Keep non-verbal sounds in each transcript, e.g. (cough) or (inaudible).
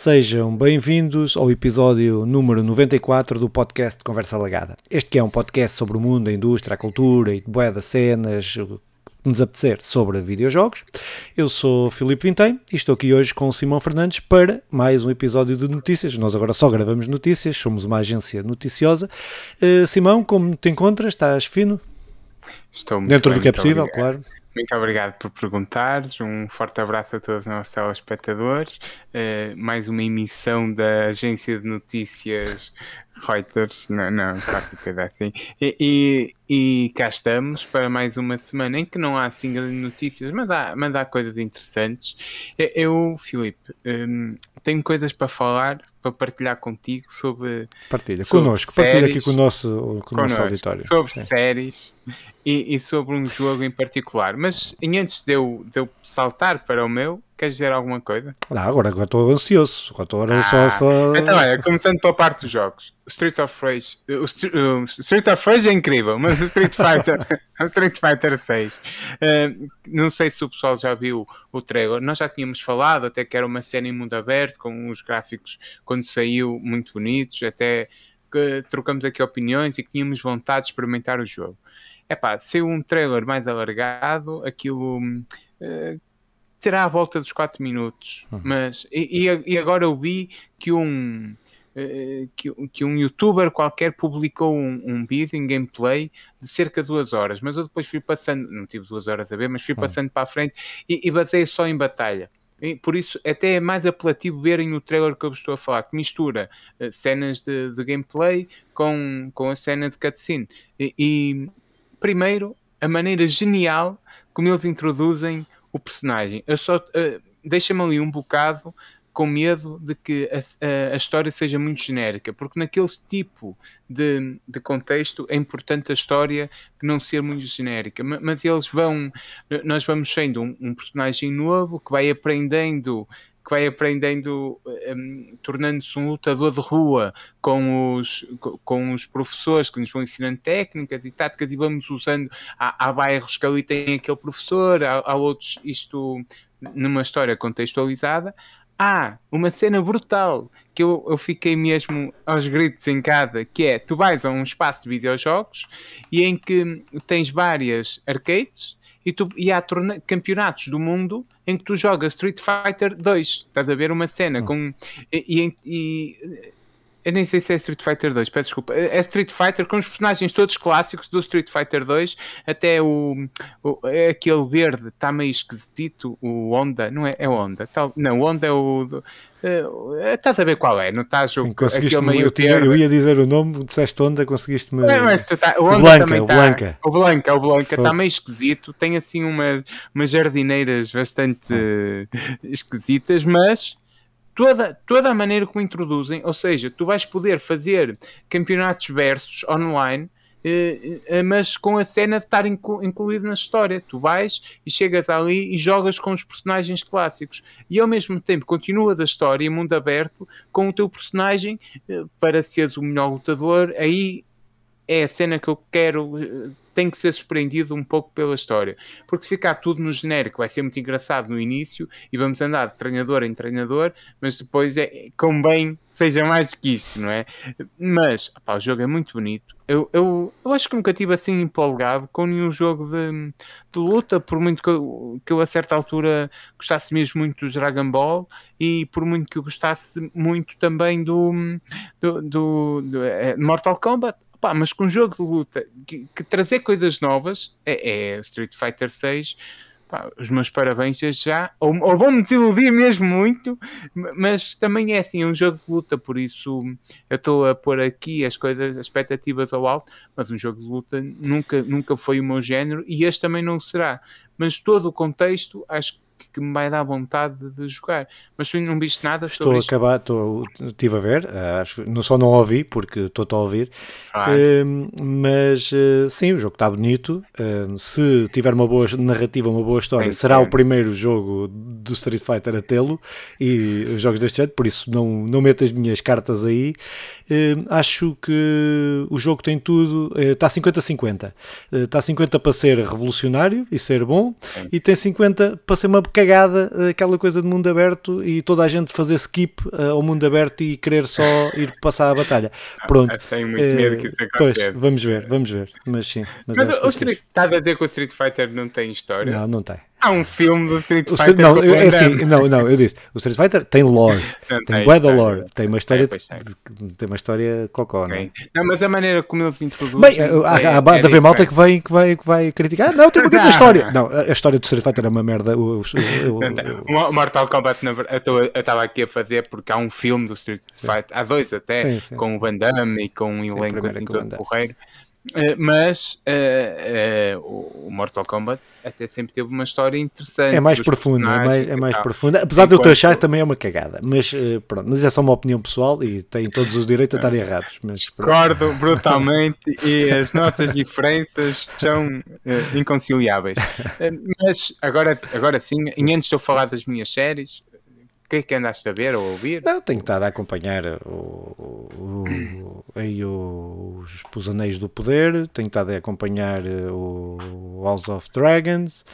Sejam bem-vindos ao episódio número 94 do podcast Conversa Lagada. Este é um podcast sobre o mundo, a indústria, a cultura e boé das cenas, o que nos apetecer sobre videojogos. Eu sou Filipe Vintém e estou aqui hoje com o Simão Fernandes para mais um episódio de notícias. Nós agora só gravamos notícias, somos uma agência noticiosa. Uh, Simão, como te encontras? Estás fino? Estou muito Dentro bem, do que é possível, obrigado. claro. Muito obrigado por perguntares. Um forte abraço a todos os nossos telespectadores. Eh, mais uma emissão da agência de notícias (laughs) Reuters. Não, não, qualquer coisa assim. E, e, e cá estamos para mais uma semana em que não há assim grandes notícias, mas há, mas há coisas interessantes. Eh, Eu, Filipe, hum, tenho coisas para falar, para partilhar contigo sobre Partilha Sobre connosco, partilha aqui séries, com o nosso, com o nosso auditório. sobre Sim. séries e, e sobre um jogo em particular. Mas antes de eu, de eu saltar para o meu, queres dizer alguma coisa? Ah, agora estou ansioso. Agora estou agora só, Ah, só... Então, olha, começando pela parte dos jogos. Street of Rage, o Str- o Street of Rage é incrível, mas o Street Fighter, (laughs) o Street Fighter 6, eh, não sei se o pessoal já viu o trailer. Nós já tínhamos falado até que era uma cena em mundo aberto, com os gráficos quando saiu muito bonitos, até que trocamos aqui opiniões e que tínhamos vontade de experimentar o jogo. É pá, saiu um trailer mais alargado, aquilo eh, terá à volta dos 4 minutos, Uhum. mas e, e- agora eu vi que um eh, que, que um youtuber qualquer publicou um, um vídeo em gameplay de cerca de duas horas, mas eu depois fui passando, não tive duas horas a ver, mas fui Uhum. passando para a frente e, e basei só em batalha. E por isso, até é mais apelativo verem o trailer que eu vos estou a falar, que mistura eh, cenas de, de gameplay com, com a cena de cutscene. E, e, primeiro, a maneira genial como eles introduzem o personagem. Eu só eh, deixa-me ali um bocado com medo de que a, a- a história seja muito genérica, porque naquele tipo de, de contexto é importante a história não ser muito genérica, Ma- mas eles vão, nós vamos sendo um, um personagem novo que vai aprendendo que vai aprendendo, hum, tornando-se um lutador de rua com os, co- com os professores que nos vão ensinando técnicas e táticas e vamos usando, há, há bairros que ali têm aquele professor, há, há outros, isto numa história contextualizada, há uma cena brutal que eu, eu fiquei mesmo aos gritos em casa, que é, tu vais a um espaço de videojogos e em que tens várias arcades e, tu, e há campeonatos do mundo em que tu jogas Street Fighter 2. Estás a ver uma cena Hum. com... E, e- e- eu nem sei se é Street Fighter 2, peço desculpa. É Street Fighter com os personagens todos clássicos do Street Fighter 2, até o, o- é aquele verde está meio esquisito, o Honda, não é? É o Honda, tal, não, o Honda é o. é, estás a ver qual é, não estás Sim, o, conseguiste aquele meio eu, termo. eu ia dizer o nome, disseste onda, conseguiste-me. É, mas tu tá- o Honda Blanca, também o está. Blanca. O Blanca, o Blanca está meio esquisito. Tem assim umas, umas jardineiras bastante eh, esquisitas, mas toda, toda a maneira como introduzem, ou seja, tu vais poder fazer campeonatos versus online. eh, eh, mas com a cena de estar inclu- incluído na história, tu vais e chegas ali e jogas com os personagens clássicos e ao mesmo tempo continuas a história mundo aberto com o teu personagem eh, para seres o melhor lutador. Aí é a cena que eu quero. Tem que ser surpreendido um pouco pela história, porque se ficar tudo no genérico vai ser muito engraçado no início e vamos andar de treinador em treinador, mas depois é convém seja mais do que isso, não é? Mas o jogo é muito bonito. Eu, eu, eu acho que nunca tive assim empolgado com nenhum jogo de, de luta, por muito que eu, que eu a certa altura gostasse mesmo muito do Dragon Ball e por muito que eu gostasse muito também do, do, do, do eh, Mortal Kombat. Pá, mas com um jogo de luta que, que trazer coisas novas é, é Street Fighter 6. Pá, os meus parabéns já. Ou, ou vão-me desiludir mesmo muito, mas também é assim, é um jogo de luta, por isso eu estou a pôr aqui as coisas, as expectativas ao alto, mas um jogo de luta nunca, nunca foi o meu género e este também não será. Mas todo o contexto acho que que me vai dar vontade de jogar. Mas tu não viste nada Estou a acabar, estou, estive a ver, eh, acho, não, só não ouvi porque estou-te a ouvir, Ah, Eh, mas eh, sim, o jogo está bonito. Se tiver uma boa narrativa, uma boa história, que será ter. o primeiro jogo do Street Fighter a tê-lo e os jogos deste ano, por isso não, não meto as minhas cartas aí. Acho que o jogo tem tudo, está 50-50. Eh, Está 50 para ser revolucionário e ser bom, Sim. e tem 50 para ser uma cagada aquela coisa de mundo aberto e toda a gente fazer skip uh, ao mundo aberto e querer só ir passar a batalha. (laughs) Pronto. Ah, tenho muito medo que isso aconteça. Pois, vamos ver, vamos ver. Mas sim. Mas, mas o Street, estás a dizer que o Street Fighter não tem história? Não, não tem. Há um filme do Street Fighter. não, é assim, não, não, eu disse. O Street Fighter tem lore, (laughs) não, tem bué da lore, tem uma história, é, tem uma história cocó, não é? Não, mas a maneira como eles introduzem. Bem, há, há, de haver malta que vai, que, vai, que vai criticar. Não, tem uma grande (laughs) história. Não, a história do Street Fighter é uma merda. O, o, o (laughs) Mortal Kombat, eu estava aqui a fazer porque há um filme do Street Fighter, há dois até, sim, sim, com sim. o Van Damme e com um elenco assim todo porreiro. Uh, mas uh, uh, o Mortal Kombat até sempre teve uma história interessante. É mais profunda, é mais, é mais profunda. Apesar Enquanto... de eu te achar também é uma cagada. Mas pronto, mas é só uma opinião pessoal e tem todos os direitos a estar errados. Mas, Concordo brutalmente e as nossas diferenças são inconciliáveis. (laughs) mas agora, agora sim, e antes de eu falar das minhas séries, que é que andaste a ver ou a ouvir? Não, tenho estado a acompanhar o, o, os, os Anéis do Poder, tenho estado a acompanhar o House of Dragons,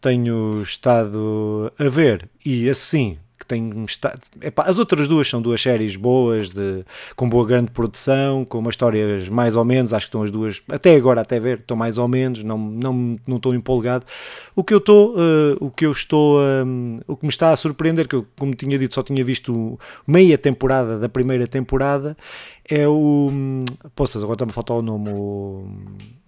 tenho estado a ver, e assim, tem estado. Epá, as outras duas são duas séries boas, de, com boa grande produção, com umas histórias mais ou menos. Acho que estão as duas, até agora, até ver, estão mais ou menos. Não, não, não estou empolgado. O que eu estou, uh, o que eu estou, um, o que me está a surpreender, que eu, como tinha dito, só tinha visto meia temporada da primeira temporada, é o. Hum, Poças, agora está-me a faltar o nome. O,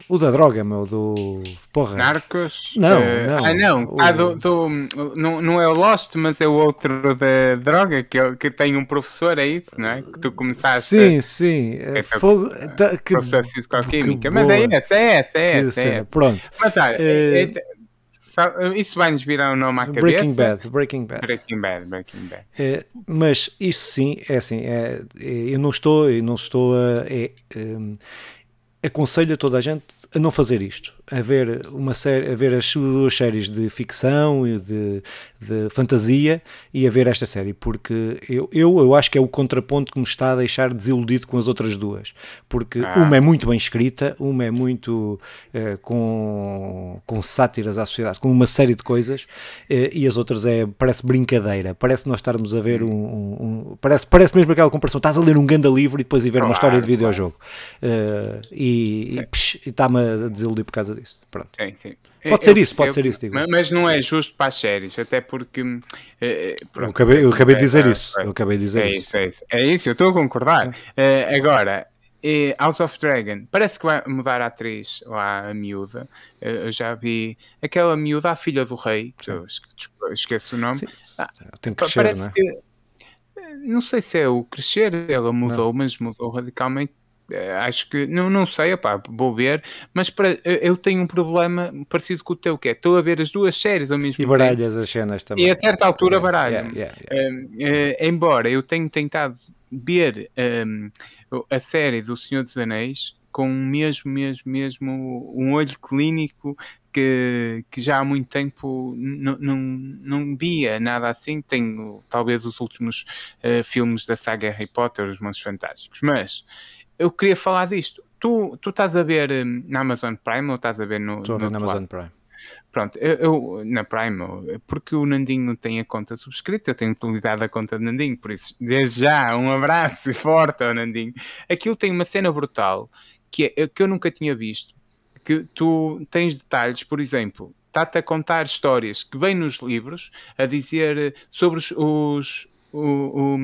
o da droga, meu, do. Porra. Narcos? Não, uh, não. Ah, não. O... Ah, do, do, não, não é o Lost, mas é o outro da droga, que, é, que tem um professor, é isso, não é? Que tu começaste. Sim, a... sim. É, Fogo. Tá, que, professor de Físico-Química. Mas é essa, é essa, é essa. É, é. Pronto. Mas olha, é, isso vai nos virar o nome à cabeça. Breaking Bad, Breaking Bad. Breaking Bad, Breaking Bad. É, mas isso sim, é assim, é, eu não estou, eu não estou a. É, aconselho a toda a gente a não fazer isto, a ver, uma série, a ver as suas séries de ficção e de, de fantasia e a ver esta série, porque eu, eu, eu acho que é o contraponto que me está a deixar desiludido com as outras duas, porque ah. uma é muito bem escrita, uma é muito eh, com, com sátiras à sociedade, com uma série de coisas, eh, e as outras é, parece brincadeira, parece nós estarmos a ver um, um, um parece, parece mesmo aquela comparação, estás a ler um ganda livro e depois a ver claro, uma história de videojogo, claro. uh, e, e, e está-me a desiludir por causa disso. Pronto. Sim, sim. Pode ser isso, pode ser isso. Digo. Mas não é justo para as séries, até porque. Eh, pronto, eu acabei, eu acabei de dizer isso. Eu acabei de dizer é isso. É isso, é isso, eu estou a concordar. Uh, agora, House of Dragon, parece que vai mudar a atriz lá, a miúda. Eu já vi aquela miúda, a filha do rei, eu esqueço o nome. Sim. Ah, Tem que crescer, parece não é? que. Não sei se é o crescer, ela mudou, não. mas mudou radicalmente é, acho que não, não sei, opá, vou ver, mas para, eu tenho um problema parecido com o teu, que é estou a ver as duas séries ao mesmo tempo. E baralhas as cenas também. E a certa altura baralho. Yeah, yeah, yeah. uh, embora eu tenha tentado ver um, a série do Senhor dos Anéis com mesmo, mesmo, mesmo um olho clínico que, que já há muito tempo não via nada assim. Tenho talvez os últimos uh, filmes da saga Harry Potter, os Monstros Fantásticos, mas eu queria falar disto. Tu, tu estás a ver hum, na Amazon Prime ou estás a ver no. Estou a ver na Amazon Prime. Pronto, eu, eu, na Prime, porque o Nandinho tem a conta subscrita, eu tenho utilidade a conta de Nandinho, por isso, desde já, um abraço (laughs) forte ao Nandinho. Aquilo tem uma cena brutal que, é, que eu nunca tinha visto, que tu tens detalhes, por exemplo, está-te a contar histórias que vêm nos livros a dizer sobre os, os, os,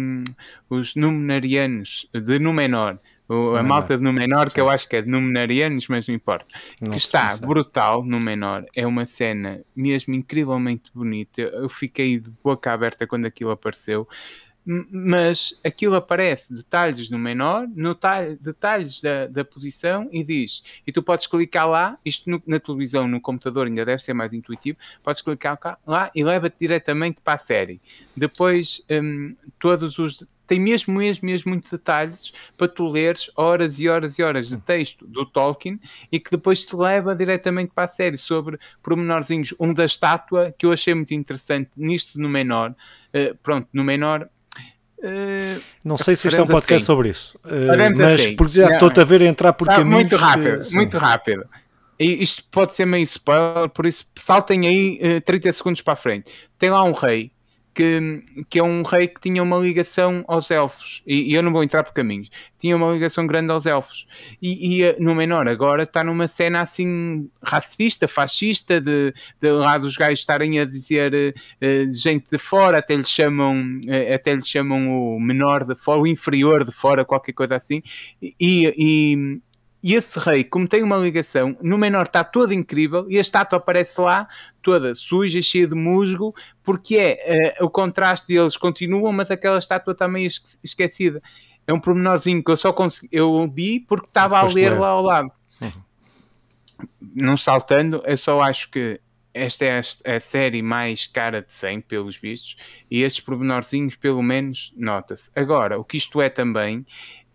os Númenóreanos de Númenor o, a malta de Númenor, que eu acho que é de Númenorianos, mas não importa. Não que está brutal no menor. É uma cena mesmo incrivelmente bonita. Eu fiquei de boca aberta quando aquilo apareceu. Mas aquilo aparece detalhes no menor, no detalhes da, da posição e diz. E tu podes clicar lá, isto no, na televisão, no computador ainda deve ser mais intuitivo. Podes clicar lá e leva-te diretamente para a série. Depois, hum, todos os tem mesmo, mesmo, mesmo muitos detalhes para tu leres horas e horas e horas de texto do Tolkien e que depois te leva diretamente para a série sobre pormenorzinhos. Um da estátua que eu achei muito interessante nisto no menor. Uh, pronto, no menor. Uh, não sei se isto é um podcast assim. sobre isso, uh, mas assim. porque já estou-te a ver entrar por caminhos... Muito rápido, muito rápido. isto pode ser meio spoiler, por isso saltem aí uh, eh, 30 segundos para a frente. Tem lá um rei que, que é um rei que tinha uma ligação aos elfos, e, e, eu não vou entrar por caminhos, tinha uma ligação grande aos elfos, e, e eh, no menor agora está numa cena assim racista, fascista, de, de lá dos gajos estarem a dizer uh, gente de fora, até lhe chamam, uh, até lhe chamam o menor de fora, o inferior de fora, qualquer coisa assim, e, e e esse rei, como tem uma ligação, no menor está todo incrível e a estátua aparece lá toda suja, cheia de musgo, porque é uh, o contraste deles continuam, mas aquela estátua está meio esquecida. É um pormenorzinho que eu só consegui, eu vi porque estava a ler lá ao lado. Uhum. Não saltando, eu só acho que esta é a, série mais cara de 100, pelos vistos, e estes pormenorzinhos, pelo menos, nota-se. Agora, o que isto é também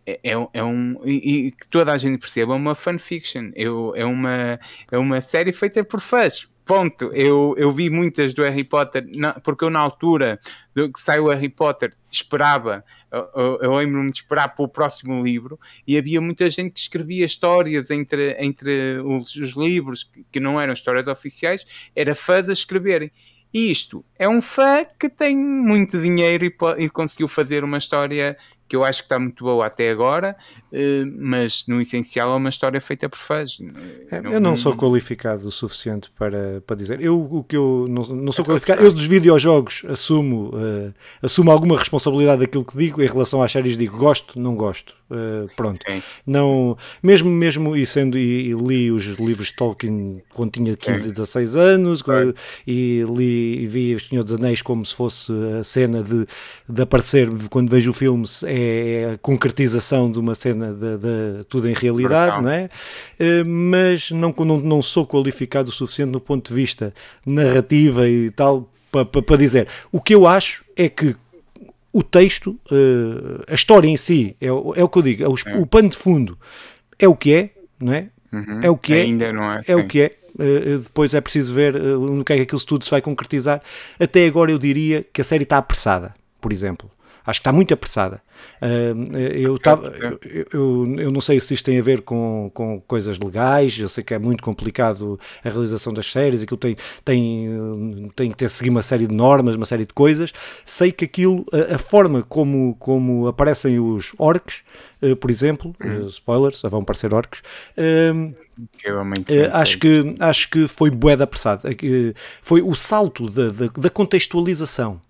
é, é, é um e, e, que toda a gente perceba é uma fanfiction. Eu, é, uma, é uma série feita por fãs. Ponto, eu, eu vi muitas do Harry Potter, na, porque eu na altura do que saiu o Harry Potter esperava, eu, eu lembro-me de esperar para o próximo livro e havia muita gente que escrevia histórias entre, entre os, os livros que, que, não eram histórias oficiais, era fãs a escreverem. E isto é um fã que tem muito dinheiro e, e conseguiu fazer uma história que eu acho que está muito boa até agora, eh, mas no essencial é uma história feita por fãs. É, não, eu não sou qualificado o suficiente para, para dizer. Eu o que eu não, não sou é qualificado. Eu dos videojogos assumo, uh, assumo alguma responsabilidade daquilo que digo. Em relação às séries digo gosto, não gosto. Uh, pronto. Sim. Não, mesmo, mesmo e sendo e, e, li os livros de Tolkien quando tinha 15 Sim. 16 anos e li e vi Os Senhor dos Anéis como se fosse a cena de, de aparecer quando vejo o filme é a concretização de uma cena de, de tudo em realidade, não é? Uh, mas não, não, não sou qualificado o suficiente no ponto de vista narrativa e tal para, para, para dizer. O que eu acho é que o texto, uh, a história em si, é, é o que eu digo, é o, é. o pano de fundo é o que é, não é? Uhum. É o que é. Ainda não é. É o que é. Uh, depois é preciso ver uh, no que é que aquilo tudo se vai concretizar. Até agora eu diria que a série está apressada, por exemplo. Acho que está muito apressada. Uh, eu, tava, eu, eu, eu, não sei se isto tem a ver com, com coisas legais, eu sei que é muito complicado a realização das séries, aquilo tem, tem, tem que ter seguir uma série de normas, uma série de coisas. Sei que aquilo, a, a forma como, como aparecem os orcs, uh, por exemplo, uh, spoilers, vão aparecer orcs, acho, que, acho que foi bué apressado. foi o salto da, da, da contextualização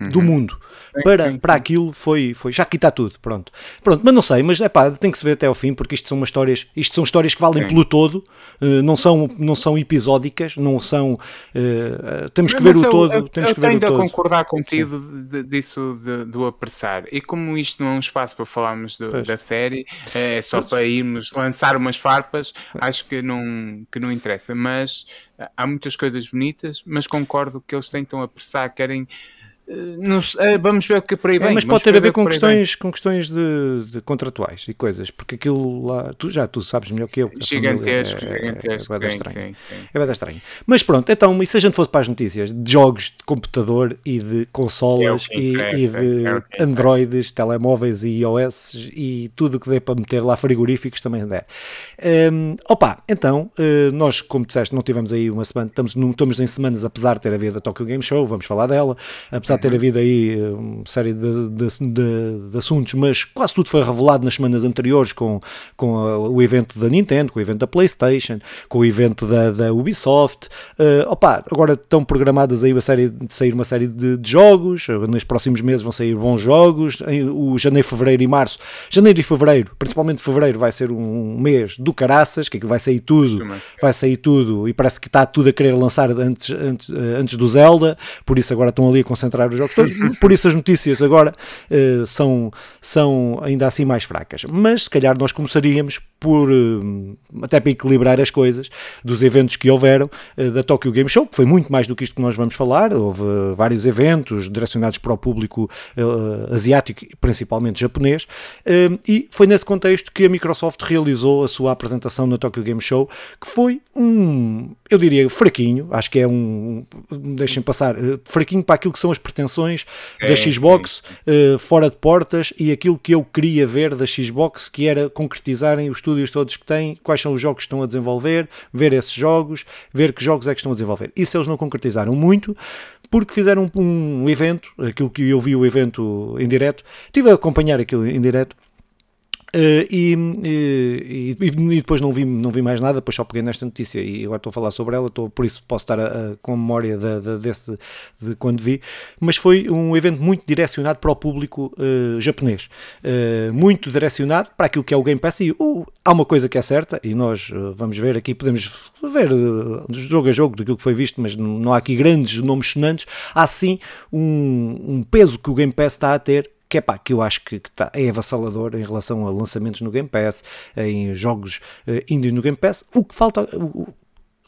uhum. do mundo sim, para, sim, para sim. aquilo foi, foi já aqui está tudo, pronto. Pronto, mas não sei, mas é pá, tem que se ver até ao fim, porque isto são umas histórias, isto são histórias que valem pelo todo, uh, não, são, não são episódicas, não são. Uh, temos que mas ver o todo. Eu, temos eu que ver o todo. a concordar contigo de, disso de, do apressar. E como isto não é um espaço para falarmos do, da série, é só para irmos lançar umas farpas, acho que não, que não interessa. Mas há muitas coisas bonitas, mas concordo que eles tentam apressar, querem não, é, vamos ver o que é por aí vem. É, mas pode ter a ver com questões, com questões de, de, contratuais e coisas, porque aquilo lá, tu já tu sabes melhor que eu. Gigantesco, é, gigantesco. É, é, estranho. Sim, sim. é bem estranho. Mas pronto, então, e se a gente fosse para as notícias de jogos de computador e de consolas é e, e, de é Androids, telemóveis e iOS e tudo o que dê para meter lá frigoríficos também der. Um, opa, então, uh, nós, como disseste, não tivemos aí uma semana, estamos, não, estamos em semanas, apesar de ter havido a Tokyo Game Show, vamos falar dela, apesar de ter havido aí eh, uma série de, de, de, de, assuntos, mas quase tudo foi revelado nas semanas anteriores com, com a, o evento da Nintendo, com o evento da PlayStation, com o evento da, da Ubisoft. Uh, opa, agora estão programadas aí uma série, de sair uma série de, de jogos, nos próximos meses vão sair bons jogos, o janeiro, fevereiro e março. Janeiro e fevereiro, principalmente fevereiro, vai ser um mês do caraças, que vai sair tudo, vai sair tudo, e parece que está tudo a querer lançar antes, antes, eh, antes do Zelda, por isso agora estão ali a concentrar os jogos todos, (laughs) por isso as notícias agora uh, são, são ainda assim mais fracas. Mas se calhar nós começaríamos por, uh, até para equilibrar as coisas, dos eventos que houveram uh, da Tokyo Game Show, que foi muito mais do que isto que nós vamos falar, houve vários eventos direcionados para o público asiático, principalmente japonês, e foi nesse contexto que a Microsoft realizou a sua apresentação na Tokyo Game Show, que foi um, eu diria, fraquinho, acho que é um, deixem passar, fraquinho para aquilo que são as pretensões da Xbox uh, fora de portas e aquilo que eu queria ver da Xbox, que era concretizarem os estúdios todos que têm, quais são os jogos que estão a desenvolver, ver esses jogos, ver que jogos é que estão a desenvolver. Isso eles não concretizaram muito, porque fizeram um, um evento, aquilo que eu vi o evento em direto, estive a acompanhar aquilo em direto, e, e, e, depois não vi, não vi mais nada, depois só peguei nesta notícia e agora estou a falar sobre ela, estou, por isso posso estar a, a, com memória de, de, desse, de quando vi, mas foi um evento muito direcionado para o público uh, japonês, uh, muito direcionado para aquilo que é o Game Pass e uh, há uma coisa que é certa e nós vamos ver aqui, podemos ver jogo a jogo daquilo que foi visto, mas não, não há aqui grandes nomes sonantes, há sim um, um peso que o Game Pass está a ter que é pá, que eu acho que, que tá, é avassalador em relação a lançamentos no Game Pass, em jogos uh, indies no Game Pass. O que falta, uh,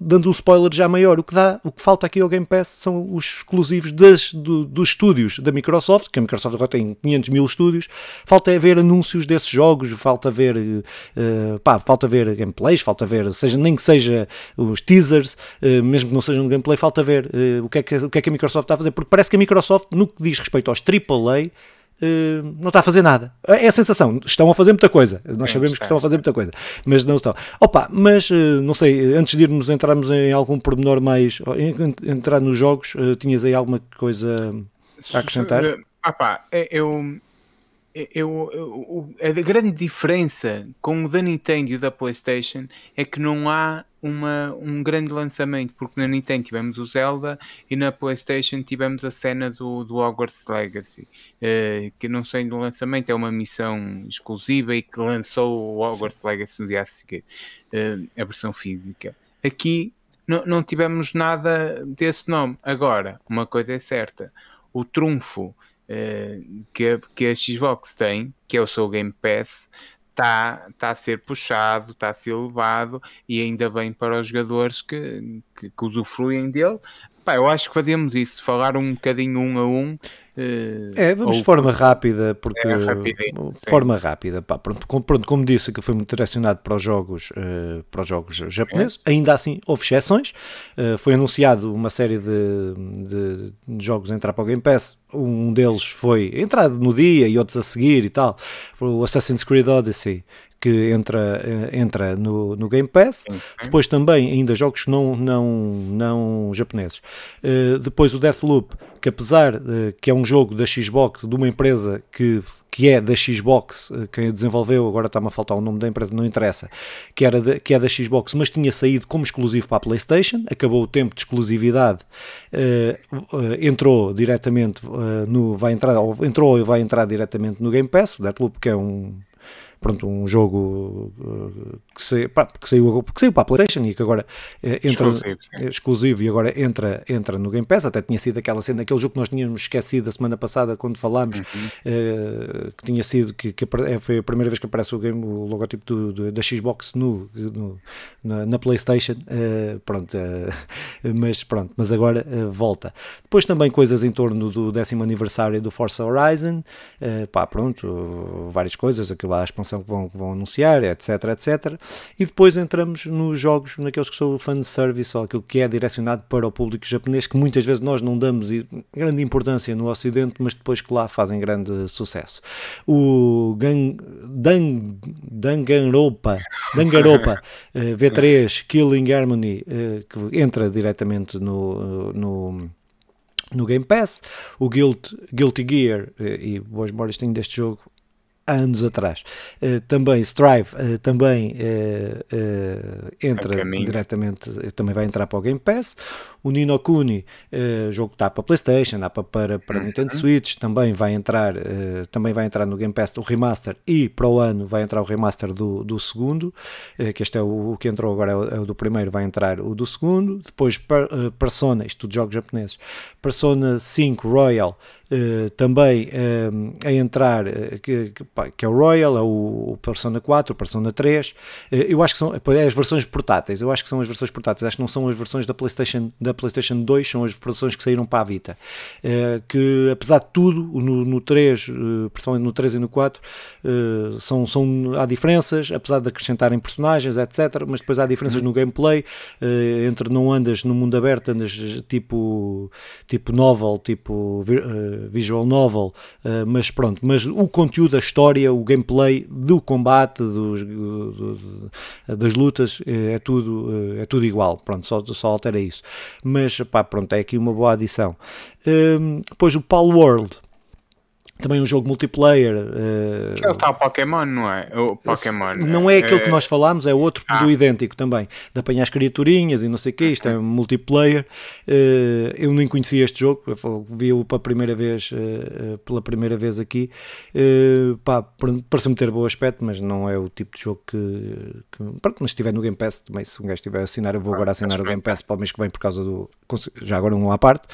dando um spoiler já maior, o que, dá, o que falta aqui ao Game Pass são os exclusivos das, do, dos estúdios da Microsoft, que a Microsoft agora tem 500 mil estúdios, falta é ver anúncios desses jogos, falta ver, uh, pá, falta ver gameplays, falta ver, seja, nem que seja os teasers, uh, mesmo que não seja um gameplay, falta ver uh, o, que é que, o que é que a Microsoft está a fazer, porque parece que a Microsoft, no que diz respeito aos AAA, Uh, não está a fazer nada. É a sensação, estão a fazer muita coisa. Nós sabemos que estão a fazer muita coisa, mas não estão. Opa, mas uh, não sei, antes de irmos entrarmos em algum pormenor mais, entrar nos jogos, uh, tinhas aí alguma coisa a acrescentar? Ah pá, é, eu, eu, eu, a grande diferença com o da Nintendo e o da PlayStation é que não há uma, um grande lançamento, porque na Nintendo tivemos o Zelda e na PlayStation tivemos a cena do, do Hogwarts Legacy, uh, que não sei do lançamento, é uma missão exclusiva e que lançou o Hogwarts Legacy no dia a seguir, uh, a versão física. Aqui não, não tivemos nada desse nome. Agora, uma coisa é certa: o trunfo uh, que, a, que a Xbox tem, que é o seu Game Pass, está tá a ser puxado, está a ser levado e ainda bem para os jogadores que, que, que usufruem dele. Pá, eu acho que fazemos isso, falar um bocadinho um a um Uh, é, vamos de forma rápida, porque é forma rápida, pá, pronto, com, pronto, como disse que foi muito direcionado para os jogos, uh, para os jogos japoneses, é. ainda assim houve exceções, uh, foi anunciado uma série de, de, de, jogos a entrar para o Game Pass, um deles foi entrado no dia e outros a seguir e tal, o Assassin's Creed Odyssey, que entra, entra no, no Game Pass. Uhum. Depois também ainda jogos não, não, não japoneses. Uh, depois o Deathloop, que apesar uh, que é um jogo da Xbox, de uma empresa que, que é da Xbox, uh, quem desenvolveu, agora está-me a faltar o nome da empresa, não interessa, que, era de, que é da Xbox, mas tinha saído como exclusivo para a PlayStation, acabou o tempo de exclusividade, entrou diretamente no, vai entrar, entrou e vai entrar diretamente no Game Pass, o Deathloop que é um pronto, um jogo uh, que, se, pá, que, saiu, que saiu para a PlayStation e que agora uh, entra exclusivo, exclusivo, e agora entra, entra no Game Pass. Até tinha sido aquela cena, aquele jogo que nós tínhamos esquecido a semana passada quando falámos, uhum. uh, que tinha sido que, que, foi a primeira vez que aparece o, game, o logotipo do, do, da Xbox no, no na, na, PlayStation. pronto, (laughs) mas pronto, mas agora volta. Depois também coisas em torno do décimo aniversário do Forza Horizon, pá, pronto, várias coisas, aquilo lá, expansão que vão, que vão anunciar, etc, etc. E depois entramos nos jogos, naqueles que são o fan service, ou aquilo que é direcionado para o público japonês, que muitas vezes nós não damos grande importância no Ocidente, mas depois que lá fazem grande sucesso. O Gang, Dang, Danganropa, Danganropa uh, V3 Killing Harmony, uh, que entra diretamente no, no no Game Pass, o Guilt, Guilty Gear, eh, e boas memórias tenho deste jogo, há anos atrás. Uh, também Strive uh, também uh, entra diretamente, também vai entrar para o Game Pass. O Nino Kuni, jogo que está para PlayStation, dá para, para, para uhum. Nintendo Switch, também vai entrar, também vai entrar no Game Pass o remaster e para o ano vai entrar o remaster do, do segundo, que este é o, o, que entrou agora é o, é o, do primeiro, vai entrar o do segundo. Depois Persona, isto tudo jogos japoneses. Persona 5 Royal uh, também uh, a entrar, uh, que, que, é o Royal, é o, o Persona 4, o Persona 3. eu acho que são é as versões portáteis, eu acho que são as versões portáteis, acho que não são as versões da PlayStation, da PlayStation 2, são as versões que saíram para a Vita. que apesar de tudo, no, no 3, principalmente no 3 e no 4, são, são, há diferenças, apesar de acrescentarem personagens, etc. Mas depois há diferenças no gameplay, entre não andas no mundo aberto, andas tipo, tipo novel, tipo visual novel, mas pronto, mas o conteúdo, a história, o gameplay do combate, dos, do, do, das lutas, eh, é tudo, é tudo igual, pronto, só, só altera isso. Mas pá, pronto, é aqui uma boa adição. depois o Pal World também um jogo multiplayer. Uh, que é o tal Pokémon, não é? O Pokémon. Não é, é aquele que nós falámos, é outro ah. do idêntico também. De apanhar as criaturinhas e não sei o que, isto é multiplayer. Uh, eu nem conhecia este jogo, vi-o pela primeira vez, uh, pela primeira vez aqui. Uh, pá, parece-me ter bom aspecto, mas não é o tipo de jogo que. que pronto, mas estiver no Game Pass, também se um gajo estiver a assinar, eu vou agora assinar o Game Pass para o mês que vem por causa do. Já agora um à parte.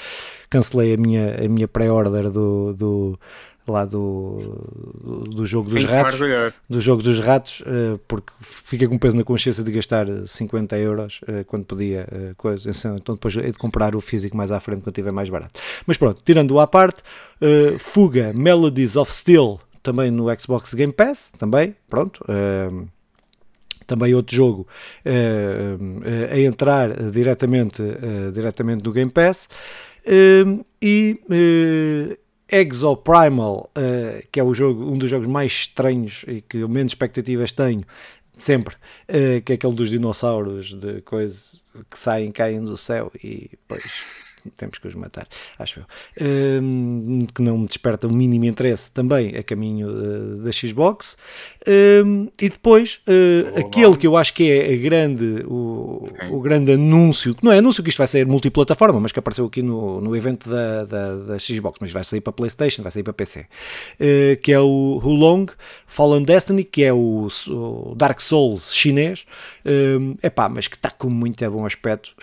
Cancelei a minha, a minha pré-order do, do lá do, do jogo Sim, dos ratos do jogo dos ratos uh, porque fica com peso na consciência de gastar 50 euros uh, quando podia uh, coisa, então depois é de comprar o físico mais à frente quando tiver mais barato. Mas pronto, tirando-o à parte Fuga Melodies of Steel também no Xbox Game Pass também, pronto também outro jogo a entrar diretamente, diretamente do Game Pass e Exoprimal, uh, que é o jogo, um dos jogos mais estranhos e que menos expectativas tenho, sempre, uh, que é aquele dos dinossauros, de coisas que saem, caem do céu e depois temos que os matar, acho eu. Um, que não me desperta o mínimo interesse também a caminho uh, da Xbox. Um, e depois, uh, aquele que eu acho que é grande, o, o, grande anúncio, que não é anúncio que isto vai sair multiplataforma, mas que apareceu aqui no, no evento da, da, da Xbox, mas vai sair para PlayStation, vai sair para PC, uh, eh, que é o Hulong Fallen Destiny, que é o, o Dark Souls chinês. É pá, mas que está com muito bom aspecto.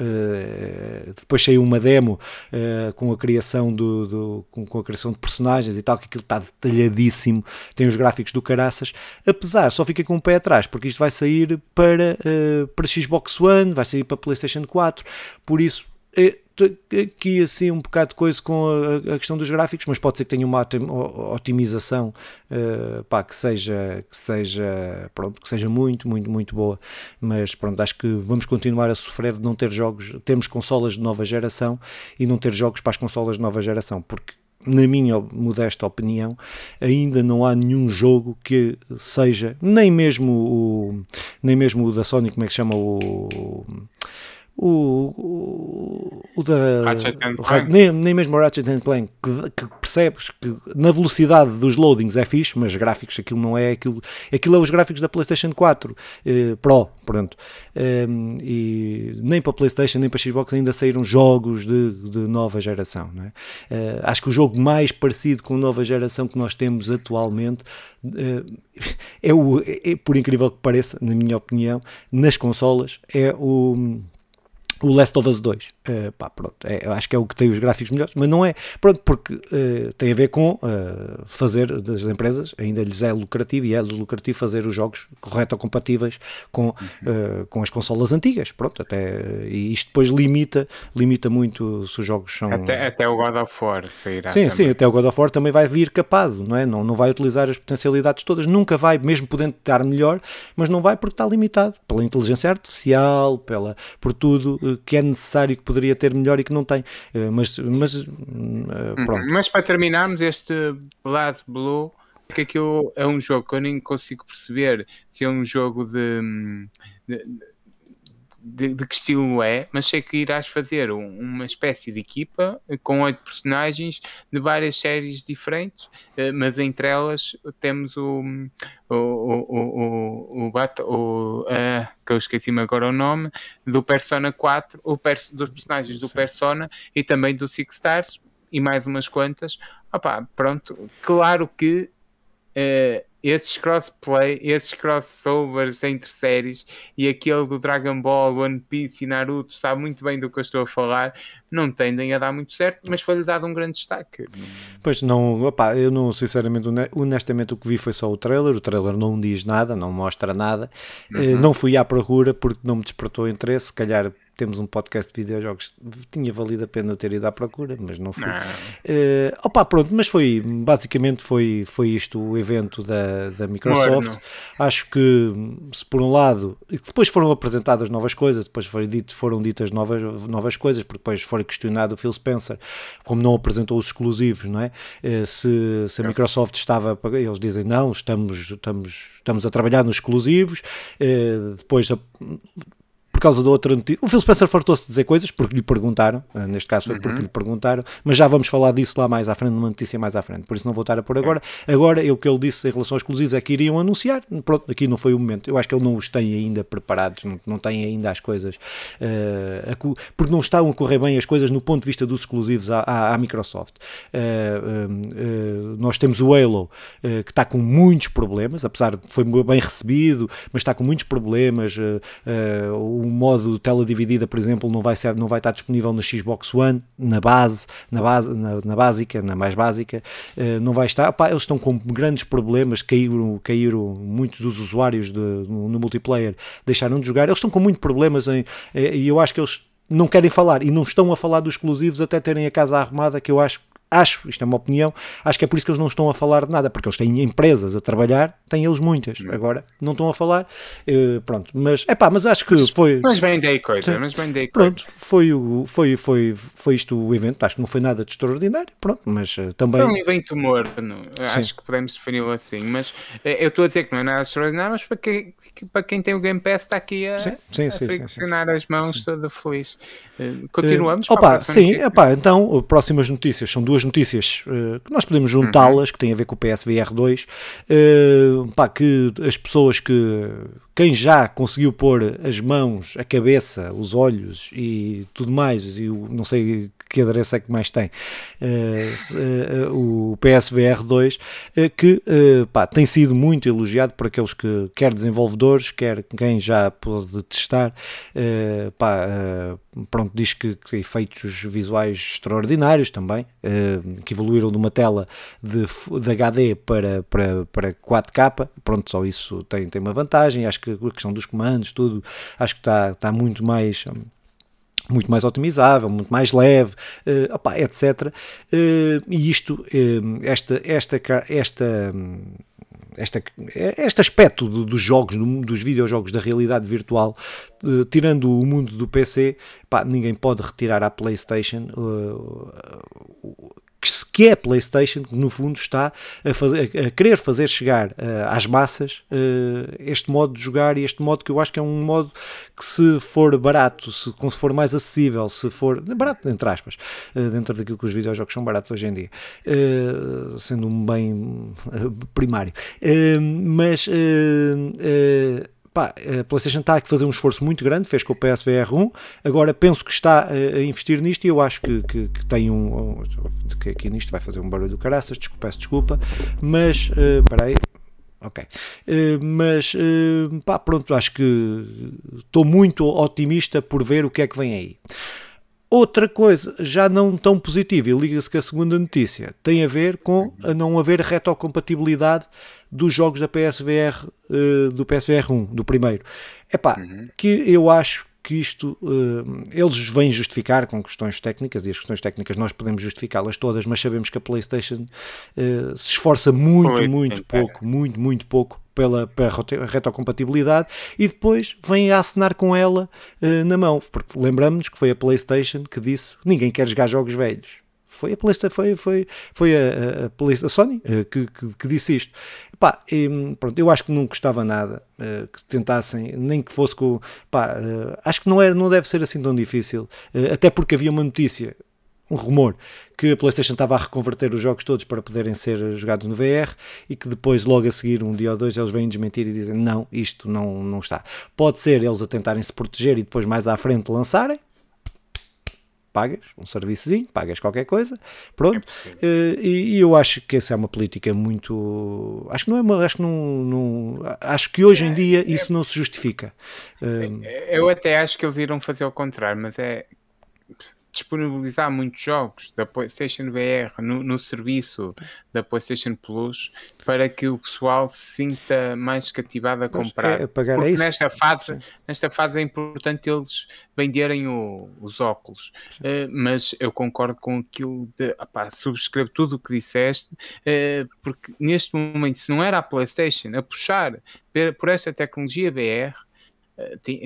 Depois saiu uma demo uh, com a criação do, do com, com, a criação de personagens e tal, que aquilo está detalhadíssimo, tem os gráficos do caraças. Apesar, só fica com o um pé atrás, porque isto vai sair para, uh, para Xbox One, vai sair para PlayStation 4, por isso é, aqui assim um bocado de coisa com a, a, questão dos gráficos, mas pode ser que tenha uma otimização uh, pá, que seja que seja pronto que seja muito muito muito boa, mas pronto acho que vamos continuar a sofrer de não ter jogos, termos consolas de nova geração e não ter jogos para as consolas de nova geração, porque na minha modesta opinião, ainda não há nenhum jogo que seja, nem mesmo o, nem mesmo o da Sony, como é que se chama o o, o, o da o, nem, nem mesmo o Ratchet Clank que, que, percebes que na velocidade dos loadings é fixe, mas gráficos aquilo não é aquilo, aquilo é os gráficos da PlayStation 4 eh, Pro, pronto eh, e nem para PlayStation nem para Xbox ainda saíram jogos de, de nova geração é? eh, acho que o jogo mais parecido com nova geração que nós temos atualmente eh, é o, é, por incrível que pareça, na minha opinião nas consolas, é o o Last of Us 2. Uh, pá, pronto, é, acho que é o que tem os gráficos melhores, mas não é. Pronto, porque uh, tem a ver com uh, fazer das empresas, ainda lhes é lucrativo e é-lhes lucrativo fazer os jogos correto-compatíveis com, uhum. com as consolas antigas. Pronto, até, e isto depois limita, limita muito se os jogos são. Até, até o God of War sairá. Sim, também. sim, até o God of War também vai vir capado, não é? Não, não vai utilizar as potencialidades todas, nunca vai, mesmo podendo estar melhor, mas não vai porque está limitado pela inteligência artificial, pela, por tudo que é necessário, que poderia ter melhor e que não tem. Eh, mas, mas eh, uhum. pronto. Mas para terminarmos, este Blast Blue que aquilo é um jogo que eu nem consigo perceber se é um jogo de, de de, de, que estilo é, mas sei que irás fazer um, uma espécie de equipa com oito personagens de várias séries diferentes, uh, mas entre elas temos o o, o, o, o, o uh, que eu esqueci-me agora o nome, do Persona 4, o pers dos personagens do Sim. Persona e também do Six Stars e mais umas quantas. Opa, pronto, claro que uh, esses crossplay, esses crossovers entre séries e aquele do Dragon Ball, One Piece e Naruto sabe muito bem do que eu estou a falar, não tendem a dar muito certo, mas foi-lhe dado um grande destaque. Pois não, opá, eu não, sinceramente, honestamente, o que vi foi só o trailer. O trailer não diz nada, não mostra nada. Eh, uhum. Não fui à procura porque não me despertou interesse. Se calhar temos um podcast de videojogos, tinha valido a pena eu ter ido à procura, mas não fui. Não. Uh, opa, pronto, mas foi, basicamente foi, foi isto o evento da, da Microsoft. Morno. Acho que, se por um lado, depois foram apresentadas novas coisas, depois foram, dito, foram ditas novas, novas coisas, porque depois foi questionado o Phil Spencer, como não apresentou os exclusivos, não é? Uh, se, se a Microsoft estava, eles dizem não, estamos, estamos, estamos a trabalhar nos exclusivos, uh, depois a, causa da outra notícia. O Phil Spencer fartou-se de dizer coisas porque lhe perguntaram, eh, neste caso foi porque uhum. lhe perguntaram, mas já vamos falar disso lá mais à frente, numa notícia mais à frente, por isso não vou estar a pôr agora. Agora, o que ele disse em relação aos exclusivos é que iriam anunciar, pronto, aqui não foi o momento. Eu acho que ele não os tem ainda preparados, não, não tem ainda as coisas, uh, porque não estão a correr bem as coisas no ponto de vista dos exclusivos à, à, à Microsoft. Uh, uh, nós temos o Halo, que está com muitos problemas, apesar de foi bem recebido, mas está com muitos problemas. o modo tela dividida, por exemplo, não vai, ser, não vai estar disponível na Xbox One, na base, na, base, na, na básica, na mais básica, uh, não vai estar. Opa, eles estão com grandes problemas, caíram, caíram muitos dos usuários de, no, no, multiplayer, deixaram de jogar. Eles estão com muitos problemas em, eh, e eu acho que eles não querem falar e não estão a falar dos exclusivos até terem a casa arrumada, que eu acho acho, isto é uma opinião, acho que é por isso que eles não estão a falar de nada, porque eles têm empresas a trabalhar, têm eles muitas, hum. agora não estão a falar, uh, pronto, mas é pá, mas acho que foi. Mas bem dei coisa, mas bem dei coisa. Pronto, foi, o, foi, foi, foi isto o evento, acho que não foi nada de extraordinário, pronto, mas uh, também. Foi um evento morno, acho que podemos defini-lo assim, mas uh, eu estou a dizer que não é nada extraordinário, mas para quem, para quem tem o Game Pass está aqui a, sim, sim, a sim, friccionar as mãos toda feliz. continuamos. opa, sim, epá, então, próximas notícias, são duas duas notícias uh, que nós podemos juntá-las, uhum. que têm a ver com o PSVR 2, uh, pá, que as pessoas que quem já conseguiu pôr as mãos, a cabeça, os olhos e tudo mais, e não sei que adereço é que mais tem, uh, uh, o PSVR 2, uh, que pá, tem sido muito elogiado por aqueles que, quer desenvolvedores, quer quem já pôde testar, pá, pronto, diz que, que, efeitos visuais extraordinários também, que evoluíram de uma tela de, de HD para, para, para 4K, pronto, só isso tem, tem uma vantagem, acho que a questão dos comandos, tudo, acho que está, está muito mais muito mais otimizável, muito mais leve, uh, opa, etc. Uh, e isto, uh, esta, esta, esta, esta, este aspecto do, dos jogos, do, dos videojogos da realidade virtual, tirando o mundo do PC, pá, ninguém pode retirar à PlayStation que é a PlayStation, que no fundo está a, fazer, a querer fazer chegar uh, às massas uh, este modo de jogar e este modo que eu acho que é um modo que se for barato, se, se for mais acessível, se for barato entre aspas, uh, dentro daquilo que os videojogos são baratos hoje em dia, sendo um bem primário, mas pá, a PlayStation está a fazer um esforço muito grande, fez com o PSVR 1, agora penso que está a, investir nisto e eu acho que, que, que tem um, um, que aqui nisto vai fazer um barulho do caraças, desculpa, peço desculpa, mas, uh, espera aí, ok, uh, mas, uh, pá, pronto, acho que estou muito otimista por ver o que é que vem aí. Outra coisa, já não tão positiva, e liga-se com a segunda notícia, tem a ver com a não haver retrocompatibilidade dos jogos da PSVR, uh, do PSVR 1, do primeiro. É pá, uhum. que eu acho que isto uh, eles vêm justificar com questões técnicas e as questões técnicas nós podemos justificá-las todas, mas sabemos que a PlayStation uh, se esforça muito, muito, muito pouco, muito, muito pouco pela, pela retrocompatibilidade e depois vem a assinar com ela uh, na mão, porque lembramos-nos que foi a PlayStation que disse ninguém quer jogar jogos velhos. Foi a PlayStation, foi, foi, foi a, a, a Sony uh, que, que, que, disse isto. Pá, e, pronto, eu acho que não gostava nada uh, que tentassem, nem que fosse com. Pá, acho que não, era, não deve ser assim tão difícil, até porque havia uma notícia um rumor que a PlayStation estava a reconverter os jogos todos para poderem ser jogados no VR e que depois, logo a seguir, um dia ou dois, eles vêm desmentir e dizem não, isto não, não está. Pode ser eles a tentarem se proteger e depois mais à frente lançarem, pagas um serviçozinho, pagas qualquer coisa, pronto. É e, e, eu acho que essa é uma política muito. Acho que não é uma. Acho que, não, não acho que hoje em dia isso não se justifica. Eu até acho que eles irão fazer ao contrário, mas é disponibilizar muitos jogos da PlayStation VR no, no, serviço da PlayStation Plus para que o pessoal se sinta mais cativado a comprar. É, pagar Porque é nesta, fase, nesta fase é importante eles venderem o, os óculos. Uh, mas eu concordo com aquilo de opá, subscrevo tudo o que disseste, uh, porque neste momento, se não era a PlayStation a puxar por esta tecnologia VR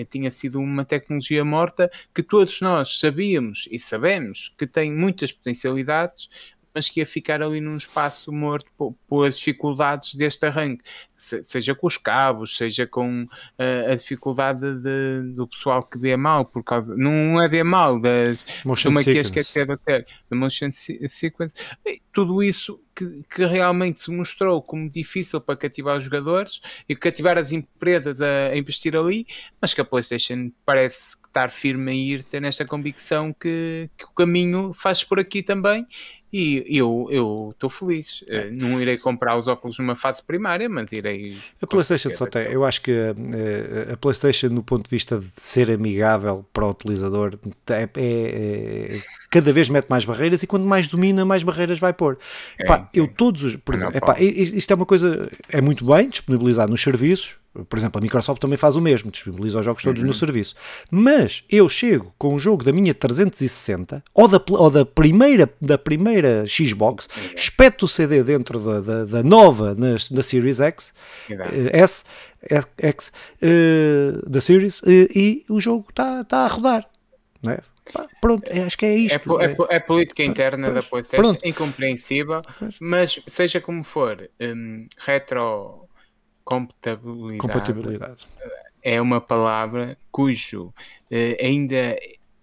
tinha sido uma tecnologia morta que todos nós sabíamos e sabemos que tem muitas potencialidades, mas que ia ficar ali num espaço morto pelas dificuldades deste arranque, seja com os cabos, seja com uh, a dificuldade de, do pessoal que vê mal, por causa, não é ver mal das motion uma sequence. que esquecer da motion sequence, tudo isso que, que, realmente se mostrou como difícil para cativar os jogadores e cativar as empresas a, a investir ali, mas que a PlayStation parece estar firme a ir ter nesta convicção que, que o caminho faz por aqui também e eu estou feliz. É. Não irei comprar os óculos numa fase primária, mas irei. A PlayStation só tem. Eu acho que a, a, PlayStation, no ponto de vista de ser amigável para o utilizador, é, é, é, cada vez mete mais barreiras e quanto mais domina, mais barreiras vai pôr. É, epá, eu todos os. Por exemplo, epá, isto é uma coisa. É muito bem disponibilizado nos serviços por exemplo, a Microsoft também faz o mesmo, disponibiliza os jogos todos uhum. no serviço. Mas eu chego com um jogo da minha 360 ou da, ou da, primeira, da primeira Xbox, uhum. espeto o CD dentro da, da, da nova na, da Series X, uhum. S, X, uh, da Series, uh, e o jogo está tá a rodar. Não é? pronto, é, acho que é isto. É, é, é política interna pois, da PlayStation, pronto. incompreensível, mas seja como for, um, retro compatibilidade, compatibilidade, é uma palavra cujo uh, ainda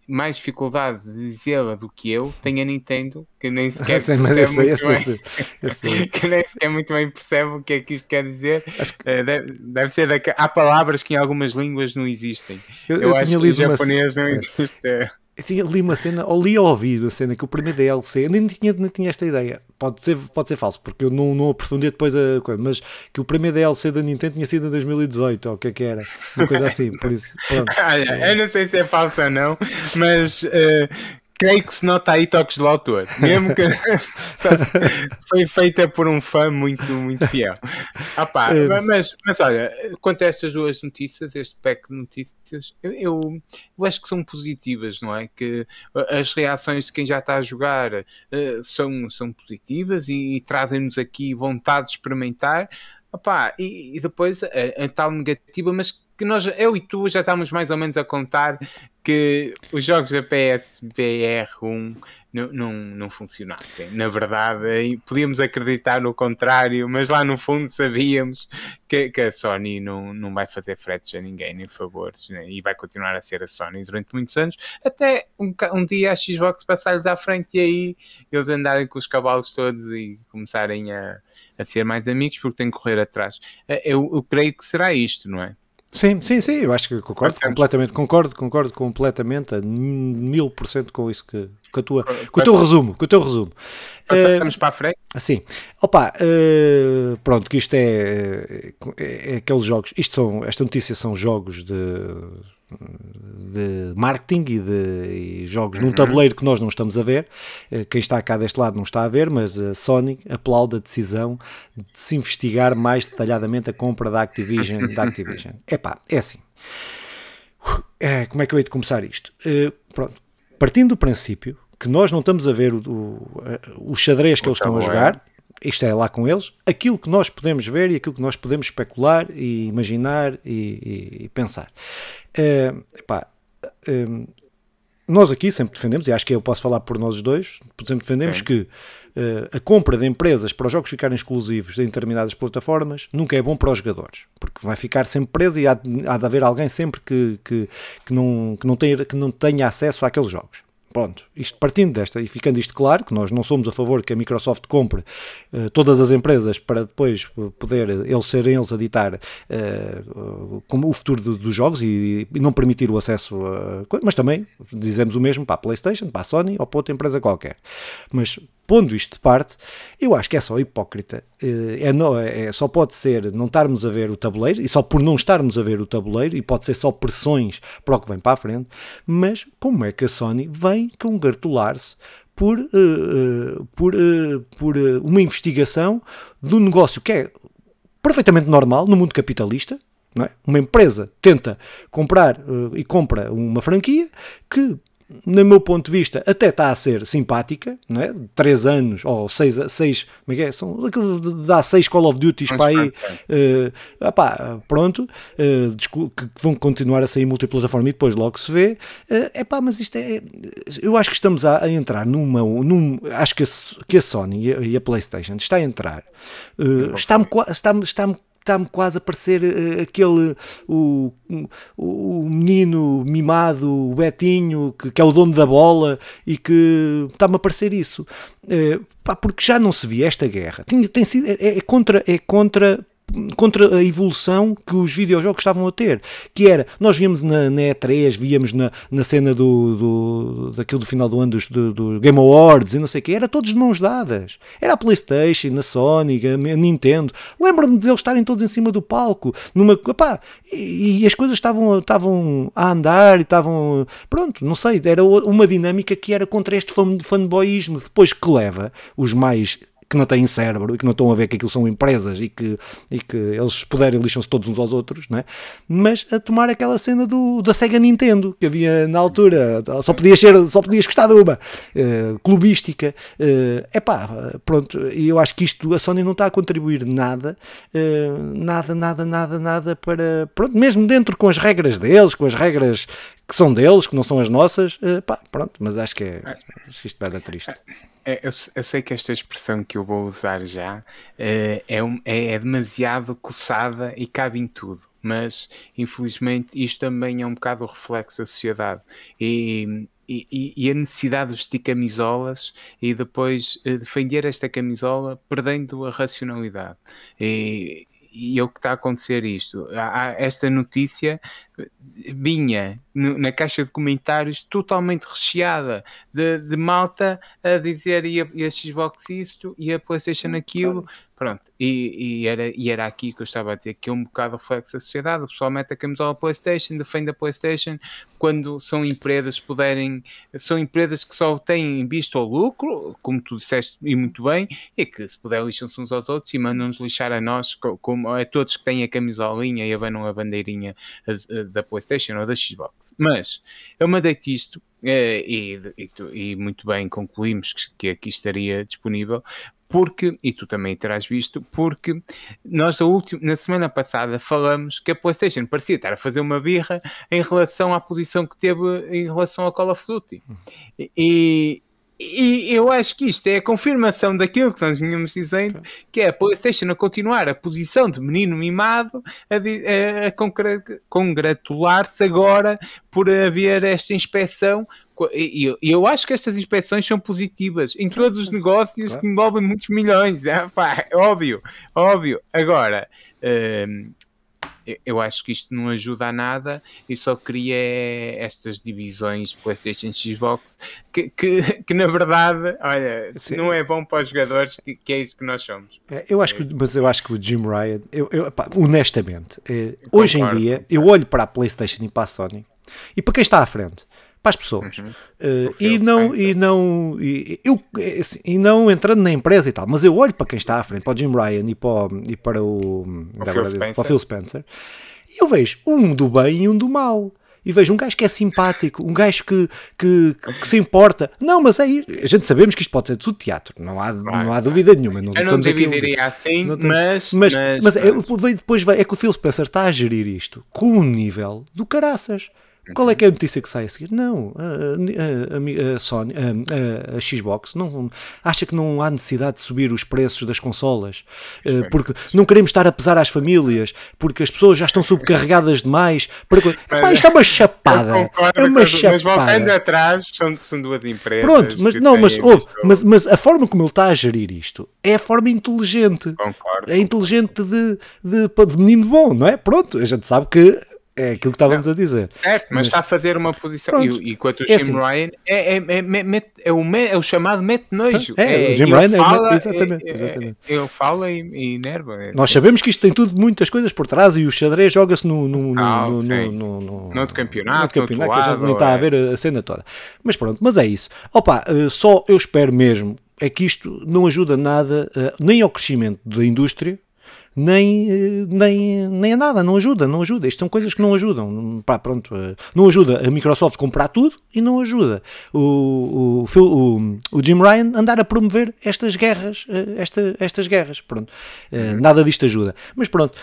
mais dificuldade de dizê-la do que eu tem a Nintendo, que nem (laughs) sequer Sim, percebe muito bem, (laughs) que nem sequer muito bem percebe o que é que isto quer dizer. Que... Uh, deve, deve, ser da... há palavras que em algumas línguas não existem. Eu, eu, eu acho que o japonês uma... não existe. É tinha, li uma cena, ou li ou ouvi uma cena que o primeiro DLC, eu nem tinha, nem tinha esta ideia, pode ser, pode ser falso, porque eu não, não aprofundei depois a coisa, mas que o primeiro DLC da Nintendo tinha sido em 2018, ou o que é que era, uma coisa assim, por isso, pronto. (laughs) Ah, eu não sei se é falso ou não, mas uh, creio que se nota aí toques do autor, mesmo que (laughs) foi feita por um fã muito, muito fiel. Ah, pá, mas, mas olha, quanto a estas duas notícias, este pack de notícias, eu, eu, eu, acho que são positivas, não é? Que as reações de quem já está a jogar uh, são, são positivas e, e trazem-nos aqui vontade de experimentar. Opa, e, e depois a, a, tal negativa, mas que nós, eu e tu, já estamos mais ou menos a contar que os jogos da PSVR 1 não, não, não funcionassem. Na verdade, podíamos acreditar no contrário, mas lá no fundo sabíamos que, que a Sony não, não vai fazer fretes a ninguém, nem favores, né? e vai continuar a ser a Sony durante muitos anos, até um, um dia a Xbox passar-lhes à frente e aí eles andarem com os cavalos todos e começarem a, a ser mais amigos porque têm que correr atrás. Eu, eu creio que será isto, não é? Sim, sim, sim, eu acho que concordo completamente, concordo, concordo completamente a mil por cento com isso que, com, a tua, com o teu resumo, com o teu resumo. Passamos uh, para a frente? Sim. Opa, uh, pronto, que isto é, é, é, aqueles jogos, isto são, esta notícia são jogos de de marketing e de e jogos uhum. num tabuleiro que nós não estamos a ver. Eh, quem está cá deste lado não está a ver, mas a Sony aplaude a decisão de se investigar mais detalhadamente a compra da Activision. da Activision. (laughs) Epá, é assim. É, como é que eu hei de começar isto? Uh, pronto. Partindo do princípio que nós não estamos a ver o, o, o xadrez que o eles estão a jogar, isto é lá com eles, aquilo que nós podemos ver e aquilo que nós podemos especular e imaginar e, e, e pensar. Uh, epá, uh, nós aqui sempre defendemos, e acho que eu posso falar por nós dois, sempre defendemos Sim. que uh, a compra de empresas para os jogos ficarem exclusivos em determinadas plataformas nunca é bom para os jogadores, porque vai ficar sempre preso e há, há de haver alguém sempre que, que, que, não, que, não tenha, que não tenha acesso àqueles jogos. Pronto, isto partindo desta e ficando isto claro, que nós não somos a favor que a Microsoft compre uh, todas as empresas para depois poder eles serem eles a ditar uh, como o futuro do, dos jogos e, e, não permitir o acesso a. Mas também dizemos o mesmo para a PlayStation, para a Sony ou para outra empresa qualquer. Mas pondo isto de parte, eu acho que é só hipócrita. É, é, é, só pode ser não estarmos a ver o tabuleiro, e só por não estarmos a ver o tabuleiro, e pode ser só pressões para o que vem para a frente, mas como é que a Sony vem congratular-se por, uh, uh, por, uh, por uma investigação de um negócio que é perfeitamente normal no mundo capitalista, é? Uma empresa tenta comprar uh, e compra uma franquia que no meu ponto de vista, até está a ser simpática, não é? Três anos, ou seis, seis como é que é? São, dá seis Call of Duties para aí, uh, opá, pronto, uh, que vão continuar a sair multiplataforma e depois logo se vê, uh, epá, mas isto é, eu acho que estamos a, a entrar numa, num, acho que a, que a Sony e a, e a Playstation está a entrar, está-me está, está está-me quase a parecer uh, aquele o, o, o, menino mimado, o Betinho, que, que, é o dono da bola e que está-me a parecer isso. Uh, pá, porque já não se via esta guerra. Tem, tem sido, é, é, contra, é contra contra a evolução que os videojogos estavam a ter, que era, nós víamos na, na E3, víamos na, na cena do, do, daquilo do final do ano dos, do, do Game Awards e não sei o que, era todos de mãos dadas, era a Playstation, a Sony, a Nintendo, lembro-me de eles estarem todos em cima do palco, numa, opá, e, e, as coisas estavam, estavam a andar e estavam, pronto, não sei, era uma dinâmica que era contra este fanboyismo, depois que leva os mais que não têm cérebro e que não estão a ver que aquilo são empresas e que, e que eles puderem lixam-se todos uns aos outros, não é? mas a tomar aquela cena do, da Sega Nintendo que havia na altura, só podias, ser, só podias gostar de uma, uh, clubística. É uh, pá, pronto, e eu acho que isto a Sony não está a contribuir nada, uh, nada, nada, nada, nada para, pronto, mesmo dentro com as regras deles, com as regras que são deles, que não são as nossas, pá, pronto, mas acho que é, isto vai dar triste. É, eu, eu, sei que esta expressão que eu vou usar já é, é, é, demasiado coçada e cabe em tudo, mas infelizmente isto também é um bocado o reflexo da sociedade e, e, e a necessidade de vestir camisolas e depois eh, defender esta camisola perdendo a racionalidade. E, e é o que está a acontecer isto. Há, esta notícia vinha na caixa de comentários totalmente recheada de, de malta a dizer e a, e a Xbox isto e a Playstation aquilo Pronto, e, e, era, e era aqui que eu estava a dizer que é um bocado reflexo da sociedade. O pessoal mete a camisola PlayStation, defende a PlayStation, quando são empresas puderem, são empresas que só têm visto ao lucro, como tu disseste e muito bem, e que se puder lixam-se uns aos outros e mandam-nos lixar a nós, como a todos que têm a camisolinha e abanam a bandeirinha da PlayStation ou da Xbox. Mas eu mandei-te isto eh, e, e, e, muito bem concluímos que, que aqui estaria disponível porque, e tu também terás visto, porque nós última, na semana passada falamos que a PlayStation parecia estar a fazer uma birra em relação à posição que teve em relação ao Call of Duty. E, e eu acho que isto é a confirmação daquilo que nós vinhamos dizendo, que é a PlayStation a continuar a posição de menino mimado, a, a, a congratular-se agora por haver esta inspeção e eu, eu, acho que estas inspeções são positivas em todos os negócios claro. que envolvem muitos milhões. É, (laughs) pá, óbvio, óbvio. Agora, hum, eu acho que isto não ajuda a nada e só cria estas divisões PlayStation Xbox que, que, (laughs) que, na verdade, olha, Sim. não é bom para os jogadores, que, que é isso que nós somos. É, eu acho que, mas eu acho que o Jim Ryan, eu, eu, pá, honestamente, é, hoje em dia, eu olho para a PlayStation e para a Sony e para quem está à frente para as pessoas. Uhum. Uh, e, não, e não e, eu, é assim, e não entrando na empresa e tal, mas eu olho para quem está à frente, para o Jim Ryan e para, o, e para o, o, Phil para o Phil Spencer, e eu vejo um do bem e um do mal e vejo um gajo que é simpático, um gajo que, que, que, se importa. Não, mas é A gente sabemos que isto pode ser tudo teatro, não há, não há dúvida nenhuma. Não, eu não dividiria aqui, assim, não mas, mas, mas, mas, é, depois é que o Phil Spencer está a gerir isto com um nível do caraças Qual é que é a notícia que sai a seguir? Não, a, a, a Sony, a, Xbox não, acha que não há necessidade de subir os preços das consolas, uh, porque não queremos estar a pesar às famílias, porque as pessoas já estão subcarregadas demais. Para... Epá, isto é uma chapada. É uma chapada. Mas voltando atrás, são, são duas empresas. Pronto, mas não, mas, ouve, mas, mas a forma como ele está a gerir isto é a forma inteligente. Concordo. É inteligente de, de, de menino bom, não é? Pronto, a gente sabe que é aquilo que estávamos não, a dizer. Certo, mas, mas, está a fazer uma posição. Pronto, e, enquanto o é Jim assim. Ryan é, é, é, é, o, é o chamado mete nojo. É, o Jim Ryan fala, é, exatamente. exatamente. Ele fala e, e nerva. Nós sabemos que isto tem tudo muitas coisas por trás e o xadrez joga-se no, no, ah, no, no, no, no, no, outro campeonato. No campeonato, que a gente nem está a ver a cena toda. Mas pronto, mas é isso. Opa, eh, só eu espero mesmo é que isto não ajuda nada, eh, nem ao crescimento da indústria, nem, eh, nem, nem a nada, não ajuda, não ajuda. Isto são coisas que não ajudam. Pá, pronto, eh, não ajuda a Microsoft comprar tudo e não ajuda o, o, o, o Jim Ryan andar a promover estas guerras, eh, esta, estas guerras. Pronto, nada disto ajuda. Mas pronto,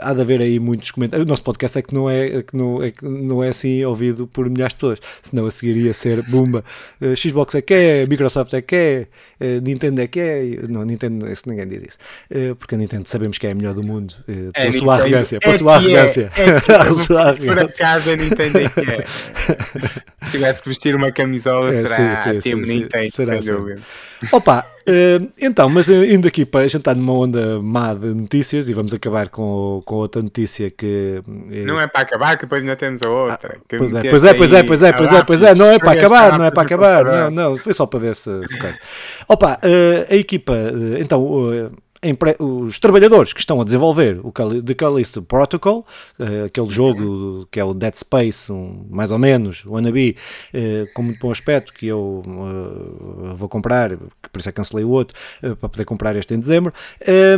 há de haver aí muitos comentários. O nosso podcast é que não é, que não, é, que não é assim ouvido por milhares de pessoas, senão a seguir ia ser Bumba. Xbox é que é, Microsoft é que é, Nintendo é que é. Não, Nintendo, isso ninguém diz isso porque a Nintendo sabemos que é a melhor do mundo, eh, é, pela sua arrogância, pela sua (laughs) arrogância. Por acaso a Nintendo é que é. (laughs) Se tivesse que vestir uma camisola, é, será sim, sim, sim, Nintendo, será, sem dúvida. Opa, uh, então, mas indo aqui para a gente está numa onda má de notícias e vamos acabar com, com outra notícia que. Uh, não é para acabar, que depois ainda temos a outra. Ah, pois, é, pois, é, pois é, pois é, pois é, pois é, não é para acabar, não é para acabar, não, não, foi só para ver se. se Opa, uh, a equipa, então os trabalhadores que estão a desenvolver o The Callisto Protocol, uh, aquele jogo que é o Dead Space, um, mais ou menos, o Wannabe, uh, com muito bom aspecto, que eu uh, vou comprar, que por isso é cancelei o outro, para poder comprar este em dezembro. É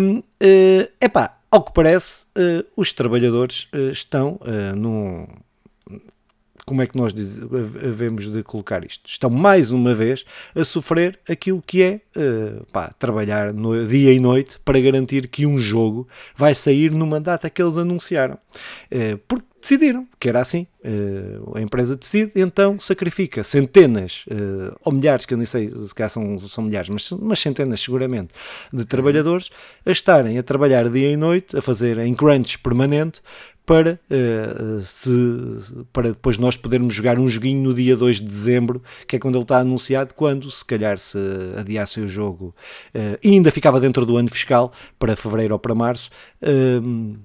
epá, ao que parece, os trabalhadores estão num como é que nós devemos de colocar isto? Estão mais uma vez a sofrer aquilo que é uh, pá, trabalhar no, dia e noite para garantir que um jogo vai sair numa data que eles anunciaram. Uh, porque decidiram que era assim. Uh, a empresa decide, então sacrifica centenas ou milhares, que eu nem sei se são, são milhares, mas, mas centenas seguramente de trabalhadores a estarem a trabalhar dia e noite, a fazer em crunch permanente para, uh, se, para depois nós podermos jogar um joguinho no dia 2 de dezembro, que é quando ele está anunciado, quando se calhar se adiasse o jogo uh, ainda ficava dentro do ano fiscal, para fevereiro ou para março. Uh,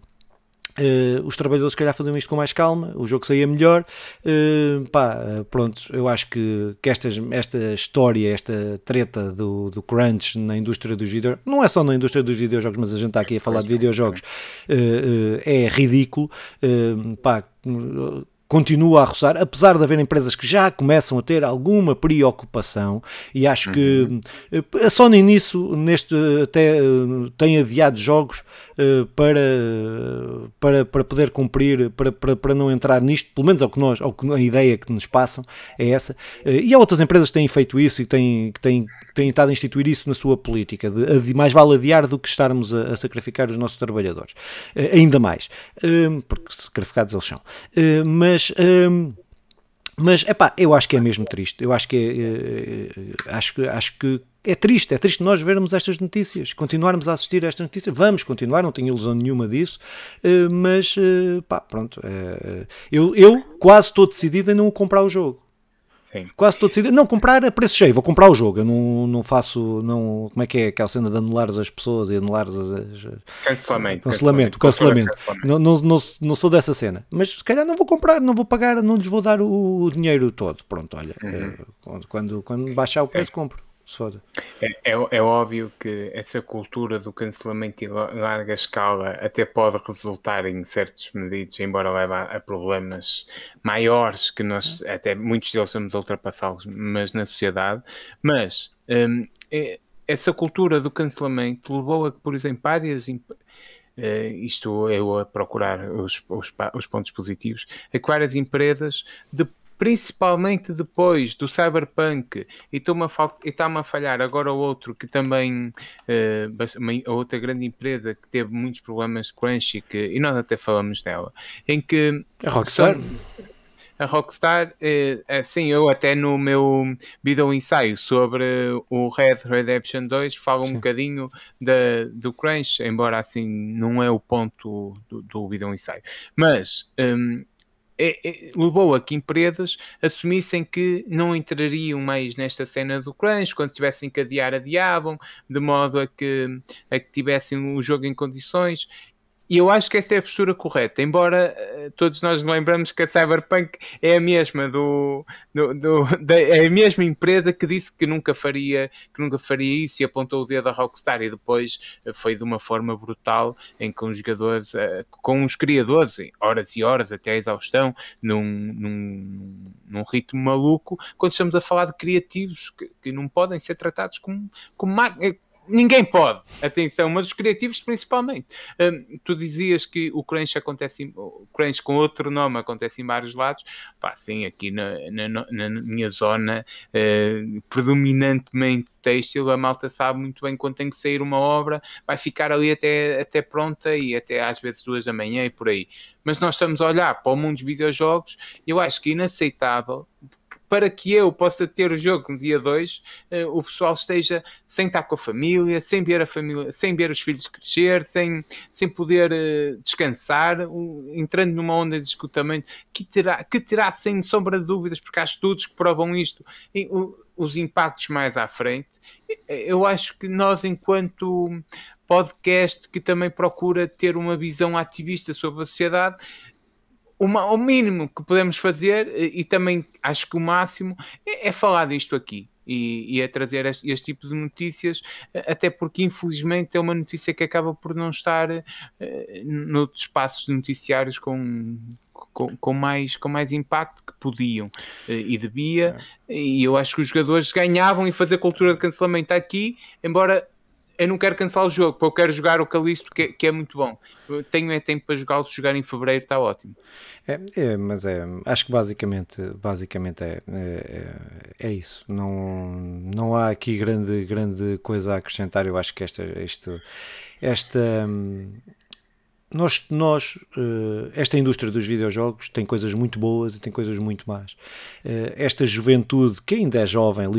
Uh, os trabalhadores, se calhar, faziam isto com mais calma, o jogo saía melhor. Uh, pá, pronto, eu acho que, que estas, esta história, esta treta do, do crunch na indústria dos videojogos, não é só na indústria dos videojogos, mas a gente está aqui a falar de videojogos, uh, é ridículo. pá, continua a roçar, apesar de haver empresas que já começam a ter alguma preocupação, e acho que uhum. a Sony nisso, neste, até tem adiado jogos uh, para, para, para poder cumprir, para, para, para não entrar nisto, pelo menos é o que nós, é o que a ideia que nos passam é essa, uh, e há outras empresas que têm feito isso e têm, que têm, têm estado a instituir isso na sua política, de, de mais vale adiar do que estarmos a, a sacrificar os nossos trabalhadores, uh, ainda mais, porque sacrificados eles são, mas mas. Mas, epá, eu acho que é mesmo triste. Eu acho que é, é, acho, acho que é triste, é triste nós vermos estas notícias, continuarmos a assistir a estas notícias. Vamos continuar, não tenho ilusão nenhuma disso, eh, mas pá, pronto. eu, eu quase estou decidido em não comprar o jogo. Sim. Quase decidido. Não, comprar a preço cheio, vou comprar o jogo. Eu não, não faço. Não, como é que é aquela cena de anular as pessoas e anular as. as cancelamento. Cancelamento, cancelamento. cancelamento. Não, não, não, não, sou dessa cena. Mas se calhar não vou comprar, não vou pagar, não lhes vou dar o, dinheiro todo. Pronto, olha. Uhum. Eh, quando, quando baixar o preço, é. compro É, é, é, óbvio que essa cultura do cancelamento em larga escala até pode resultar em certos medidos, embora leve a, a problemas maiores que nós, até muitos deles somos ultrapassá-los, mas na sociedade. Mas hum, é, essa cultura do cancelamento levou a que, por exemplo, várias. Uh, isto eu a procurar os, os, os pontos positivos, a que várias empresas de principalmente depois do Cyberpunk, e está-me a, a, falhar agora o outro que também, uh, a outra grande empresa que teve muitos problemas de crunch e, que, e nós até falamos dela, em que... A Rockstar? São, a Rockstar, assim, eu até no meu vídeo ensaio sobre o Red Redemption 2 falo Sim. um bocadinho da, do crunch, embora assim não é o ponto do, do vídeo ensaio. Mas um, é, é, levou a que empresas assumissem que não entrariam mais nesta cena do crunch, quando tivessem que adiar, adiavam, de modo a que, a que tivessem o jogo em condições. E eu acho que esta é a postura correta, embora uh, todos nós lembramos que a Cyberpunk é a mesma do, do, do da, é a mesma empresa que disse que nunca faria que nunca faria isso e apontou o dedo à Rockstar e depois uh, foi de uma forma brutal em que os jogadores uh, com os criadores horas e horas até a exaustão num, num, num ritmo maluco quando estamos a falar de criativos que, que não podem ser tratados como, como ninguém pode, atenção, mas os criativos principalmente. Um, tu dizias que o crunch acontece, o crunch com outro nome acontece em vários lados. Pá, sim, aqui na, na, na minha zona, uh, predominantemente têxtil, a malta sabe muito bem quando tem que sair uma obra, vai ficar ali até, até pronta e até às vezes duas da manhã e por aí. Mas nós estamos a olhar para o mundo dos videojogos eu acho que é inaceitável para que eu possa ter o jogo no dia 2, uh, eh, o pessoal esteja sem estar com a família, sem ver a família, sem ver os filhos crescer, sem, sem poder uh, descansar, entrando numa onda de escutamento que terá, que terá sem sombra de dúvidas, porque há estudos que provam isto, e, os impactos mais à frente. Eu acho que nós, enquanto podcast que também procura ter uma visão ativista sobre a sociedade, uma, o mínimo que podemos fazer, e também acho que o máximo, é, é falar disto aqui. E, e é trazer este, este, tipo de notícias, até porque infelizmente é uma notícia que acaba por não estar uh, noutros espaços de noticiários com, com, com, mais, com mais impacto que podiam uh, e devia. É. E eu acho que os jogadores ganhavam em fazer cultura de cancelamento aqui, embora eu não quero cancelar o jogo, eu quero jogar o Calisto, que, é, que é muito bom. Eu tenho é tempo para jogá-lo, jogar em fevereiro está ótimo. É, é, mas é, acho que basicamente, basicamente é, é, é, isso. Não, não há aqui grande, grande coisa a acrescentar. Eu acho que esta, esta, esta, nós, nós uh, esta indústria dos videojogos tem coisas muito boas e tem coisas muito más. Uh, esta juventude, que ainda é jovem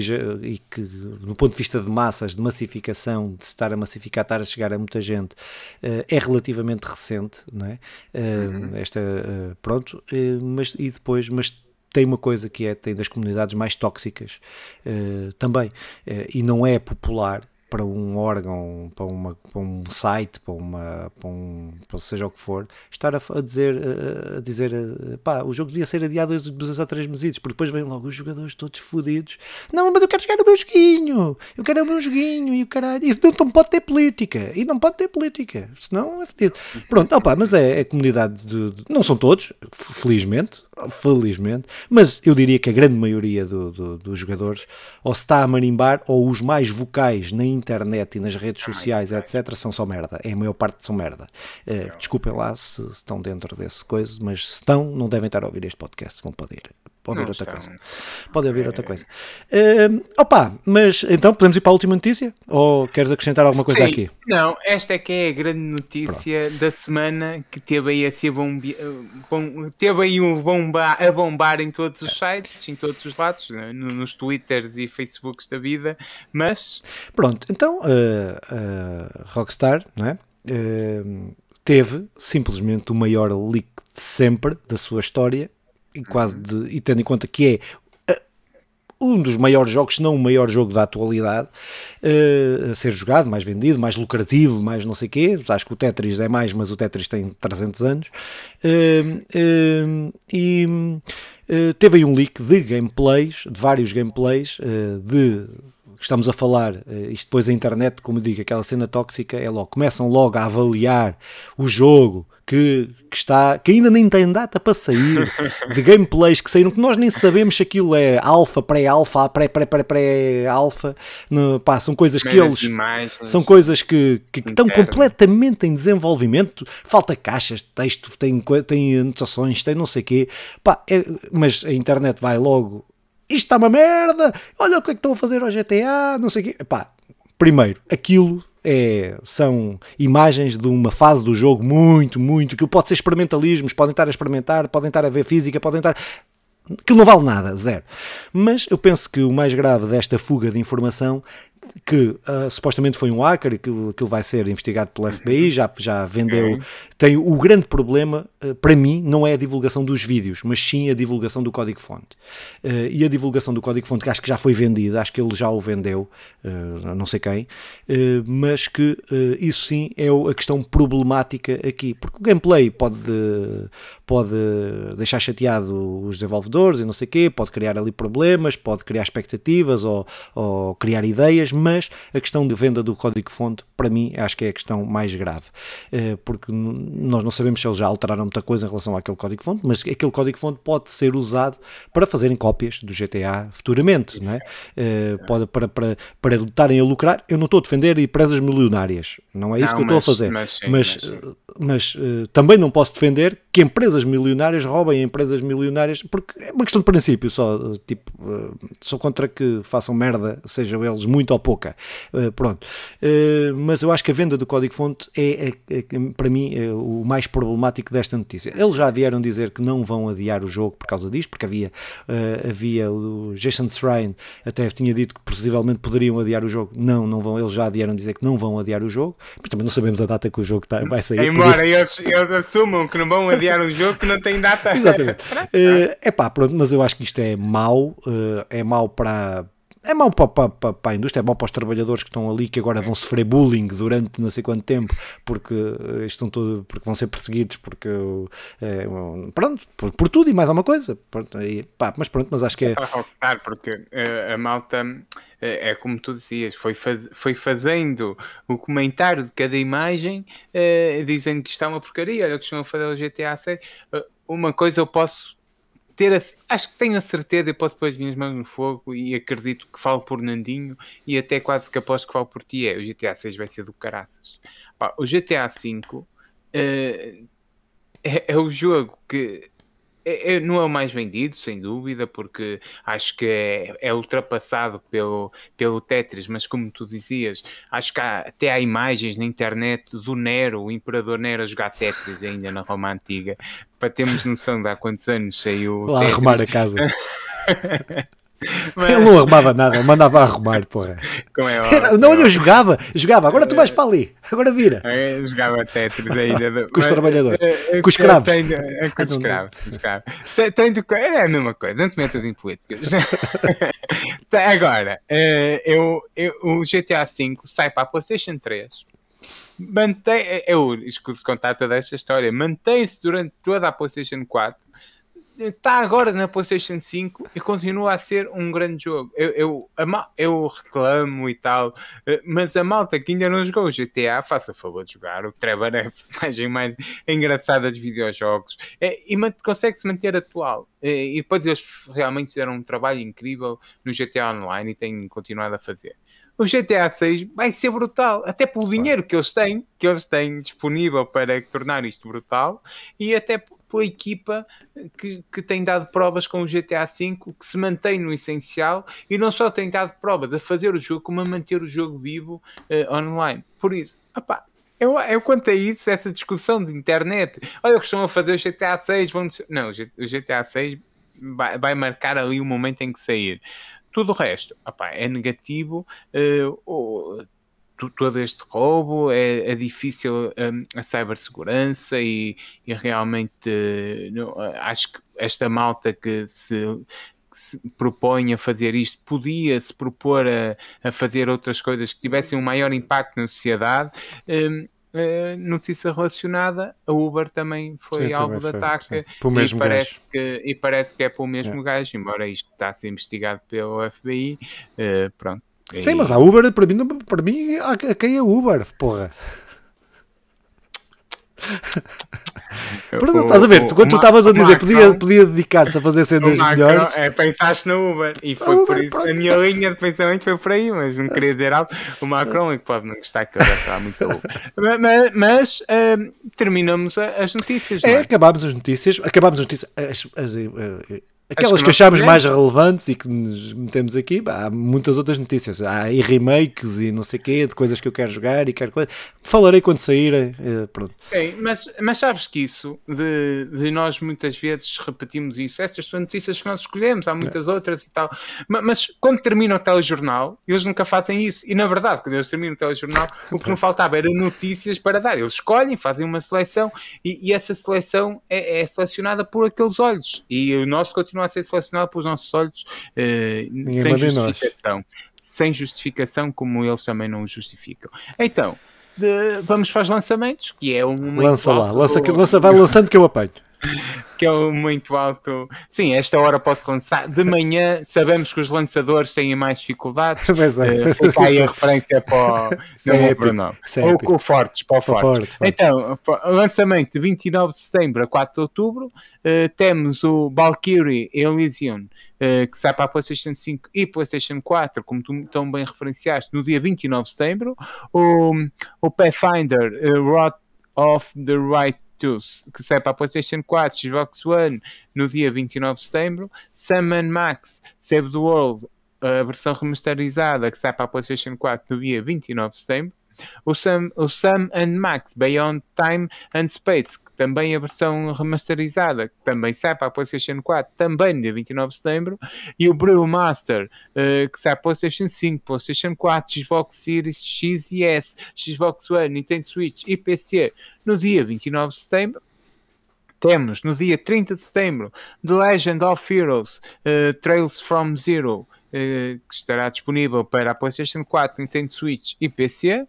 e que, no ponto de vista de massas, de massificação, de se estar a massificar, estar a chegar a muita gente, uh, é relativamente recente, não é? Uhum. Esta, pronto, mas, e depois, mas tem uma coisa que é, tem das comunidades mais tóxicas também, e não é popular, para um órgão, para, uma, para um site, para, uma, para, um, para seja o que for, estar a, a dizer, a, dizer pá, o jogo devia ser adiado dois ou três meses, porque depois vêm logo os jogadores todos fodidos. Não, mas eu quero jogar o meu joguinho, eu quero o meu joguinho e o caralho. Isso não, não pode ter política, e não pode ter política, senão é fodido. Pronto, opa, mas é, é comunidade de, de, Não são todos, felizmente, felizmente, mas eu diria que a grande maioria do, do, dos jogadores ou se está a marimbar ou os mais vocais na internet e nas redes sociais, etc., são só merda. É a maior parte são merda. Uh, desculpem lá se, se estão dentro desse coisa, mas se estão, não devem estar a ouvir este podcast, vão poder Pode ouvir outra coisa. Pode ouvir outra coisa. Uh, opa, mas então podemos ir para a última notícia? Ou queres acrescentar alguma coisa Sim, aqui? Não, esta é que é a grande notícia Pronto. da semana que teve aí a ser bombe... bom, teve aí um bomba... a bombar em todos os sites, em todos os lados, né? nos Twitters e Facebooks da vida, mas. Pronto, então uh, uh, Rockstar, não é? Uh, teve simplesmente o maior leak de sempre da sua história e quase de, e tendo em conta que é uh, um dos maiores jogos, se não o maior jogo da atualidade, uh, a ser jogado, mais vendido, mais lucrativo, mais não sei o quê. Acho que o Tetris é mais, mas o Tetris tem 300 anos. Uh, e teve aí um leak de gameplays, de vários gameplays, de estamos a falar, uh, isto depois a internet, como digo, aquela cena tóxica, é logo, começam logo a avaliar o jogo, que, que, está, que ainda nem tem data para sair, (laughs) de gameplays que saíram, que nós nem sabemos se aquilo é alfa, pré-alfa, pré-pré-pré-pré-alfa, são coisas que eles são coisas que, que, que estão completamente em desenvolvimento, falta caixas de texto, tem, tem anotações, tem não sei o quê, pá, é, mas a internet vai logo isto está uma merda, olha o que é que estão a fazer ao GTA, não sei o quê. Pá, primeiro, aquilo é, são imagens de uma fase do jogo muito, muito. Aquilo pode ser experimentalismos, podem estar a experimentar, podem estar a ver física, podem estar. Aquilo não vale nada, zero. Mas eu penso que o mais grave desta fuga de informação que uh, supostamente foi um hacker que aquilo vai ser investigado pelo FBI, já, já vendeu. Tem o grande problema, uh, para mim, não é a divulgação dos vídeos, mas sim a divulgação do código-fonte. Uh, e a divulgação do código-fonte, que acho que já foi vendido, acho que ele já o vendeu, não sei quem, mas que isso sim é a questão problemática aqui, porque o gameplay pode, pode deixar chateado os desenvolvedores e não sei o quê, pode criar ali problemas, pode criar expectativas ou, ou criar ideias, mas a questão de venda do código-fonte, para mim, acho que é a questão mais grave, eh, porque nós não sabemos se eles já alteraram muita coisa em relação àquele código-fonte, mas aquele código-fonte pode ser usado para fazerem cópias do GTA futuramente, não é? Eh, pode, para, para, para lutarem a lucrar. Eu não estou a defender empresas milionárias, não é isso não, que eu mas, estou a fazer, mas, sim, mas, mas, mas, mas também não posso defender que empresas milionárias roubem empresas milionárias, porque é uma questão de princípio só, tipo, sou contra que façam merda, sejam eles muito ou pouca. Uh, pronto. Uh, mas eu acho que a venda do código-fonte é, é, é, para mim, é o mais problemático desta notícia. Eles já vieram dizer que não vão adiar o jogo por causa disto, porque havia, uh, havia o Jason Shrine até tinha dito que possivelmente poderiam adiar o jogo. Não, não vão. Eles já vieram dizer que não vão adiar o jogo, mas também não sabemos a data que o jogo tá, vai sair. Embora eles, eles assumam que não vão adiar o jogo que não tem data. (laughs) Exatamente. é pá, pronto, mas eu acho que isto é mau, é mau para é mau para, para, para, a indústria, é mau para os trabalhadores que estão ali, que agora vão sofrer bullying durante não sei quanto tempo, porque eh, estão todo, porque vão ser perseguidos, porque é, pronto, por, por, tudo e mais alguma coisa. Pronto, e, pá, mas pronto, mas acho que é. Porque eh, a malta é como tu dizias, foi, faz, foi fazendo o comentário de cada imagem, dizendo que está uma porcaria, olha o que estão a fazer o GTA 6. uma coisa eu posso ter a, acho que tenho a certeza e posso pôr as minhas mãos no fogo e acredito que falo por Nandinho e até quase que aposto que falo por ti é o GTA 6 vai ser do caraças. Pá, o GTA 5 uh, eh, é, é o jogo que é, é, não é o mais vendido, sem dúvida, porque acho que é, é, ultrapassado pelo, pelo Tetris, mas como tu dizias, acho que há, até há imagens na internet do Nero, o Imperador Nero a jogar Tetris ainda na Roma Antiga, para termos noção de há quantos anos saiu. Lá arrumar a casa. (laughs) Mas... Ele não arrumava nada, ele mandava arrumar, porra. Como é Era, não, eu jogava, jogava, agora tu vais para ali, agora vira. Eu jogava Tetris ainda. (laughs) com os trabalhadores, é, é, com os escravos. É, com os escravos. É a mesma coisa, não te metas em políticas. (laughs) agora, eu, eu, o GTA V sai para a PlayStation 3 mantém, eu escuso contar toda esta história, mantém-se durante toda a PlayStation 4 está agora na PlayStation 5 e continua a ser um grande jogo. Eu, eu, eu reclamo e tal, eh, mas a malta que ainda não jogou o GTA, faça favor de jogar. O Trevor é a personagem mais engraçada dos videojogos é, e consegue-se manter atual. Eh, e depois eles realmente fizeram um trabalho incrível no GTA Online e têm continuado a fazer o GTA 6 vai ser brutal, até pelo dinheiro que eles têm, que eles têm disponível para tornar isto brutal, e até pela equipa que, que tem dado provas com o GTA V, que se mantém no essencial e não só tem dado provas a fazer o jogo, como a manter o jogo vivo uh, online. Por isso, opá, eu, eu quanto a isso, essa discussão de internet, olha o que estão a fazer o GTA 6, vão... não, o GTA 6 vai, vai marcar ali o momento em que sair. Tudo o resto, opá, é negativo. Uh, todo este roubo, é, é difícil um, a cibersegurança e, e realmente uh, acho que esta malta que se, se propõe a fazer isto podia se propor a, a, fazer outras coisas que tivessem um maior impacto na sociedade. Um, Uh, notícia relacionada, a Uber também foi sim, alvo de ataque e, parece que, e parece que é pelo mesmo é. gajo, embora isto está a ser investigado pelo FBI. Uh, pronto, Sim, e... mas a Uber, para mim, para mim, a quem é Uber, porra. Perdão, estás a ver? Quando tu estavas a dizer podia, podia dedicar-se a fazer cenas melhores. É, pensaste no Uber e foi Uber, por isso pronto. a minha linha de pensamento foi por aí, mas não queria dizer algo. O Macron é que pode não gostar que eu já estava muito louco. Mas, mas uh, terminamos as notícias. É, é, acabámos as notícias. Acabámos as notícias. As, as, uh, Aquelas que, que achamos mais relevantes e que nos metemos aqui, há muitas outras notícias. Há e remakes e não sei o quê, de coisas que eu quero jogar e quero coisa. Falarei quando saírem. Eh, pronto. Sim, mas, mas sabes que isso, de, de nós muitas vezes repetimos isso. Essas são notícias que nós escolhemos, há muitas é. outras e tal. Mas, mas, quando termina o telejornal, eles nunca fazem isso. E na verdade, quando eles terminam o telejornal, o que não (laughs) faltava era notícias para dar. Eles escolhem, fazem uma seleção e, e essa seleção é, é selecionada por aqueles olhos. E o nosso continua continua a ser selecionado pelos nossos olhos uh, sem justificação. Sem justificação, como eles também não o justificam. Então, de, vamos para os lançamentos, que é um. Lança lá, lança, lança, vai (laughs) lançando que eu apanho. (laughs) que é muito alto. Sim, esta hora posso lançar. De manhã sabemos que os lançadores têm mais dificuldades. (laughs) Mas é. uh, fica aí a referência para o, não é Bruno. Ou com o Fortes, para o Fortes. Fortes. Então, lançamento de 29 de setembro a 4 de outubro. Uh, temos o Valkyrie Elysium, uh, que sai para a PlayStation 5 e PlayStation 4, como tu tão bem referenciaste, no dia 29 de setembro. O, o Pathfinder uh, Rot of the Right que sai para a PlayStation 4, Xbox One no dia 29 de setembro, Sam Max Save the World, a versão remasterizada que sai para a PlayStation 4 no dia 29 de setembro, o Sam, o Sam and Max Beyond Time and Space, que também é a versão remasterizada, que também sai para a PlayStation 4, também dia 29 de setembro, e o Brewmaster, uh, que sai para a PlayStation 5, PlayStation 4, Xbox Series X e S, Xbox One, Nintendo Switch e PC no dia 29 de setembro. Temos no dia 30 de setembro The Legend of Heroes uh, Trails from Zero que estará disponível para a PlayStation 4, Nintendo Switch e PC.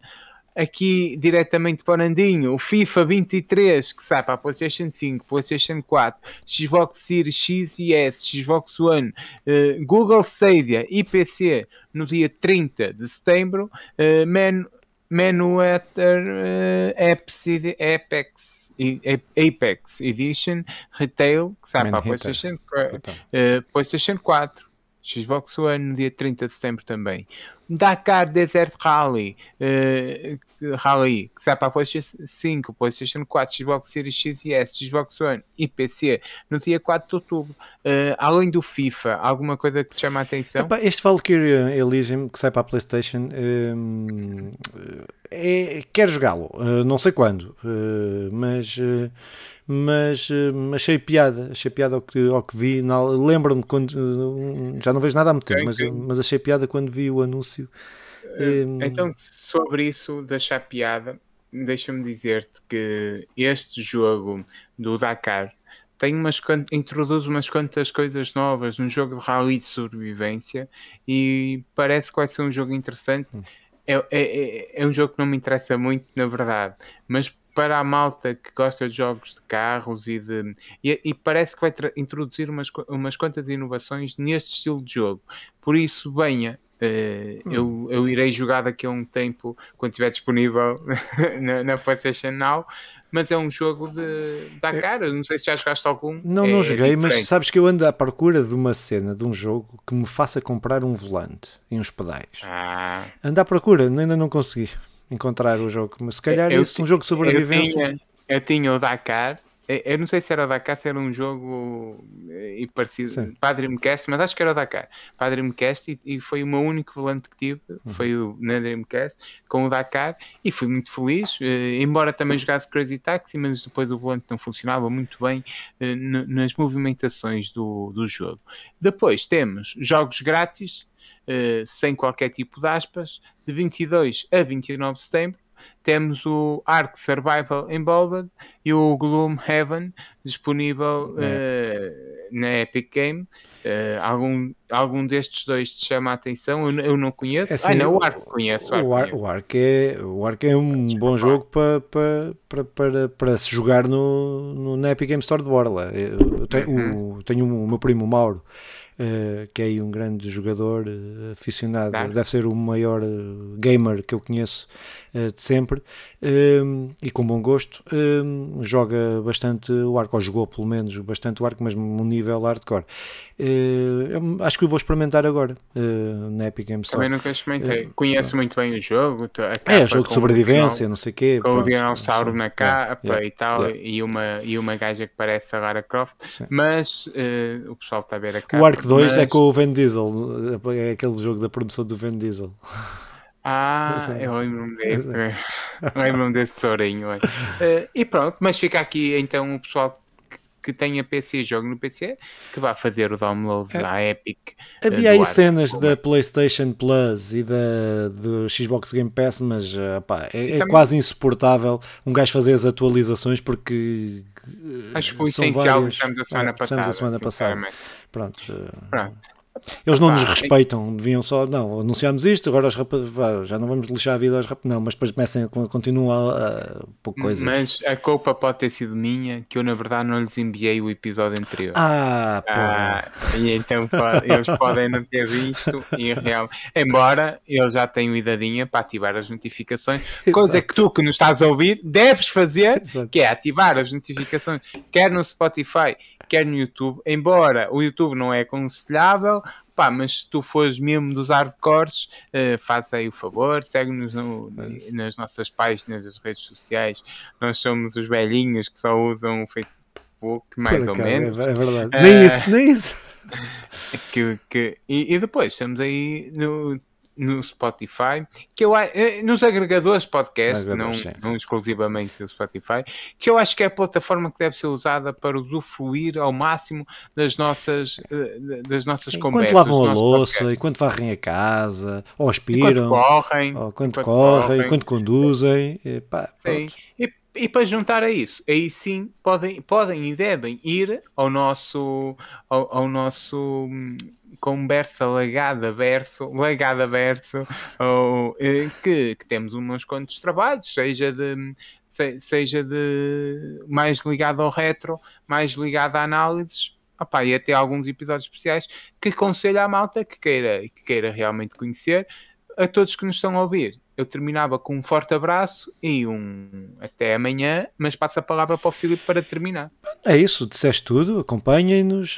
Aqui diretamente para o Nandinho, o FIFA 23 que sai para a PlayStation 5, PlayStation 4, Xbox Series X e S, Xbox One, uh, Google Stadia e PC no dia 30 de setembro. Uh, Man, Manuator uh, Apex, Apex Edition Retail que sai para a PlayStation, uh, PlayStation 4. Xbox One no dia 30 de setembro também. Dakar Desert Rally, uh, Rally que sai para a PlayStation 5, PlayStation 4, Xbox Series X e S, Xbox One e PC no dia 4 de outubro. Uh, além do FIFA, alguma coisa que te chama a atenção? Epá, este Valkyrie Elysium que sai para a PlayStation um, é, quero jogá-lo, uh, não sei quando, mas mas uh, achei piada, achei piada ao que, ao que vi. Lembro-me quando uh, já não vejo nada há muito tempo, mas, mas achei piada quando vi o anúncio. Uh, então, sobre isso de achar piada, deixa-me dizer-te que este jogo do Dakar tem umas, introduz umas quantas coisas novas num jogo de rally de sobrevivência e parece que vai ser um jogo interessante. Hum. É, é, é, é um jogo que não me interessa muito, na verdade, mas para a malta que gosta de jogos de carros e de. E, e parece que vai introduzir umas, umas quantas inovações neste estilo de jogo. Por isso, venha. Uh, hum. eu, eu irei jogar daqui a um tempo quando estiver disponível (laughs) na, na PlayStation Now. Mas é um jogo de da é. cara. Não sei se já jogaste algum. Não, é, não joguei, é mas sabes que eu ando à procura de uma cena de um jogo que me faça comprar um volante e uns pedais. Ah. Ando à procura, ainda não consegui encontrar o jogo. Mas se calhar eu, isso é um jogo de sobrevivência. Eu tinha, eu tinha o Dakar. Eu não sei se era o Dakar, se era um jogo eh, e parecido Sim. para a Dreamcast, mas acho que era o Dakar para a Dreamcast e, e foi o meu único volante que tive, uhum. foi o, na Dreamcast com o Dakar e fui muito feliz, eh, embora também jogasse Crazy Taxi, mas depois o volante não funcionava muito bem eh, nas movimentações do, do jogo. Depois temos jogos grátis sem qualquer tipo de aspas, de 22 a 29 de setembro. Temos o Ark Survival Involved e o Gloom Heaven disponível uh, na Epic Game. Uh, algum, algum destes dois te chama a atenção? Eu, eu não conheço. É assim, ah, não, o Ark conheço. O, Ark, o, Ark é, o Ark é um bom jogo para, para, para, para, para se jogar no, no, na Epic Game Store de Borla. Eu tenho, uhum. o, tenho o meu primo Mauro uh, que é aí um grande jogador, uh, aficionado, claro. deve ser o maior uh, gamer que eu conheço de sempre, e com bom gosto, joga bastante o arco, ou jogou pelo menos bastante o arco, mas num nível hardcore. acho que eu vou experimentar agora na Epic Games Store. Também nunca experimentei. Conheço muito bem o jogo. é, jogo de sobrevivência, não sei o quê. Com pronto, o dinossauro na capa yeah, e tal, yeah. e, uma, e uma gaja que parece a Lara Croft, Sim. mas o pessoal está a ver a capa. O Ark 2 mas... é com o Van Diesel, é aquele jogo da promoção do Van Diesel. Ah, (laughs) eu lembro-me desse, (laughs) lembro-me desse Sorinho. Uh, e pronto, mas fica aqui então o pessoal que tenha PC e jogue no PC, que vá fazer o download é. da Epic. Eh, Havia aí cenas da PlayStation Plus e da do Xbox Game Pass, mas pá, é, é quase insuportável um gajo fazer as atualizações porque. Acho que o essencial várias... deixamos a semana é, passada. a semana passada. Pronto. Pronto. Eles não nos respeitam, deviam só, não, anunciamos isto, agora os rapazes, já não vamos lixar a vida aos rapazes, não, mas depois começam, continuam a, a coisa. Mas a culpa pode ter sido minha, que eu na verdade não lhes enviei o episódio anterior. Ah, ah E então eles podem não ter visto, e real, embora eles já tenham idadinha para ativar as notificações, coisa que tu que nos estás a ouvir deves fazer, Exato. que é ativar as notificações, quer no Spotify, quer no YouTube, embora o YouTube não é aconselhável, pá, mas se tu fores mesmo dos hardcores, uh, faça aí o favor, segue-nos no, nas nossas páginas das redes sociais, nós somos os velhinhos que só usam o Facebook, mais ou menos. É, verdade, uh, nem isso, nem isso. (laughs) Que, que, e, e depois estamos aí no no Spotify, que eu eh, nos agregadores podcast, não, não exclusivamente o Spotify, que eu acho que é a plataforma que deve ser usada para usufruir ao máximo das nossas, eh, das nossas enquanto conversas. Enquanto lavam a louça, podcast. enquanto varrem a casa, ou aspiram, enquanto correm, ou quando correm, correm, enquanto conduzem. E, pá, Sim. E, e para juntar a isso, aí sim podem, podem e devem ir ao nosso, ao, ao nosso hum, conversa legada verso, legada verso, ou, eh, que, que temos uns quantos trabalhos, seja de, seja de mais ligado ao retro, mais ligado a análises, opá, e até alguns episódios especiais que aconselho à malta que queira, que queira realmente conhecer, a todos que nos estão a ouvir eu terminava com um forte abraço e um até amanhã, mas passo a palavra para o Filipe para terminar. É isso, disseste tudo, acompanhem-nos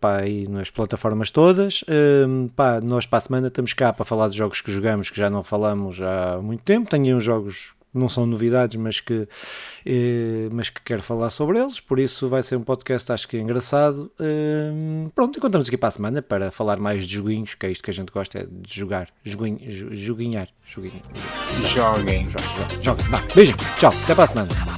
pá, aí nas plataformas todas. Uh, pá, nós para a semana estamos cá para falar de jogos que jogamos, que já não falamos há muito tempo. Tenho uns jogos não são novidades, mas que, eh, mas que quero falar sobre eles, por isso vai ser um podcast acho que é engraçado. Eh, pronto, encontramos aqui para a semana para falar mais de joguinhos, que é isto que a gente gosta é de jogar, joguinho, joguinhar, joguinho. Joguem. Joguem, joguem. Vá, beijinho, tchau, até para a semana.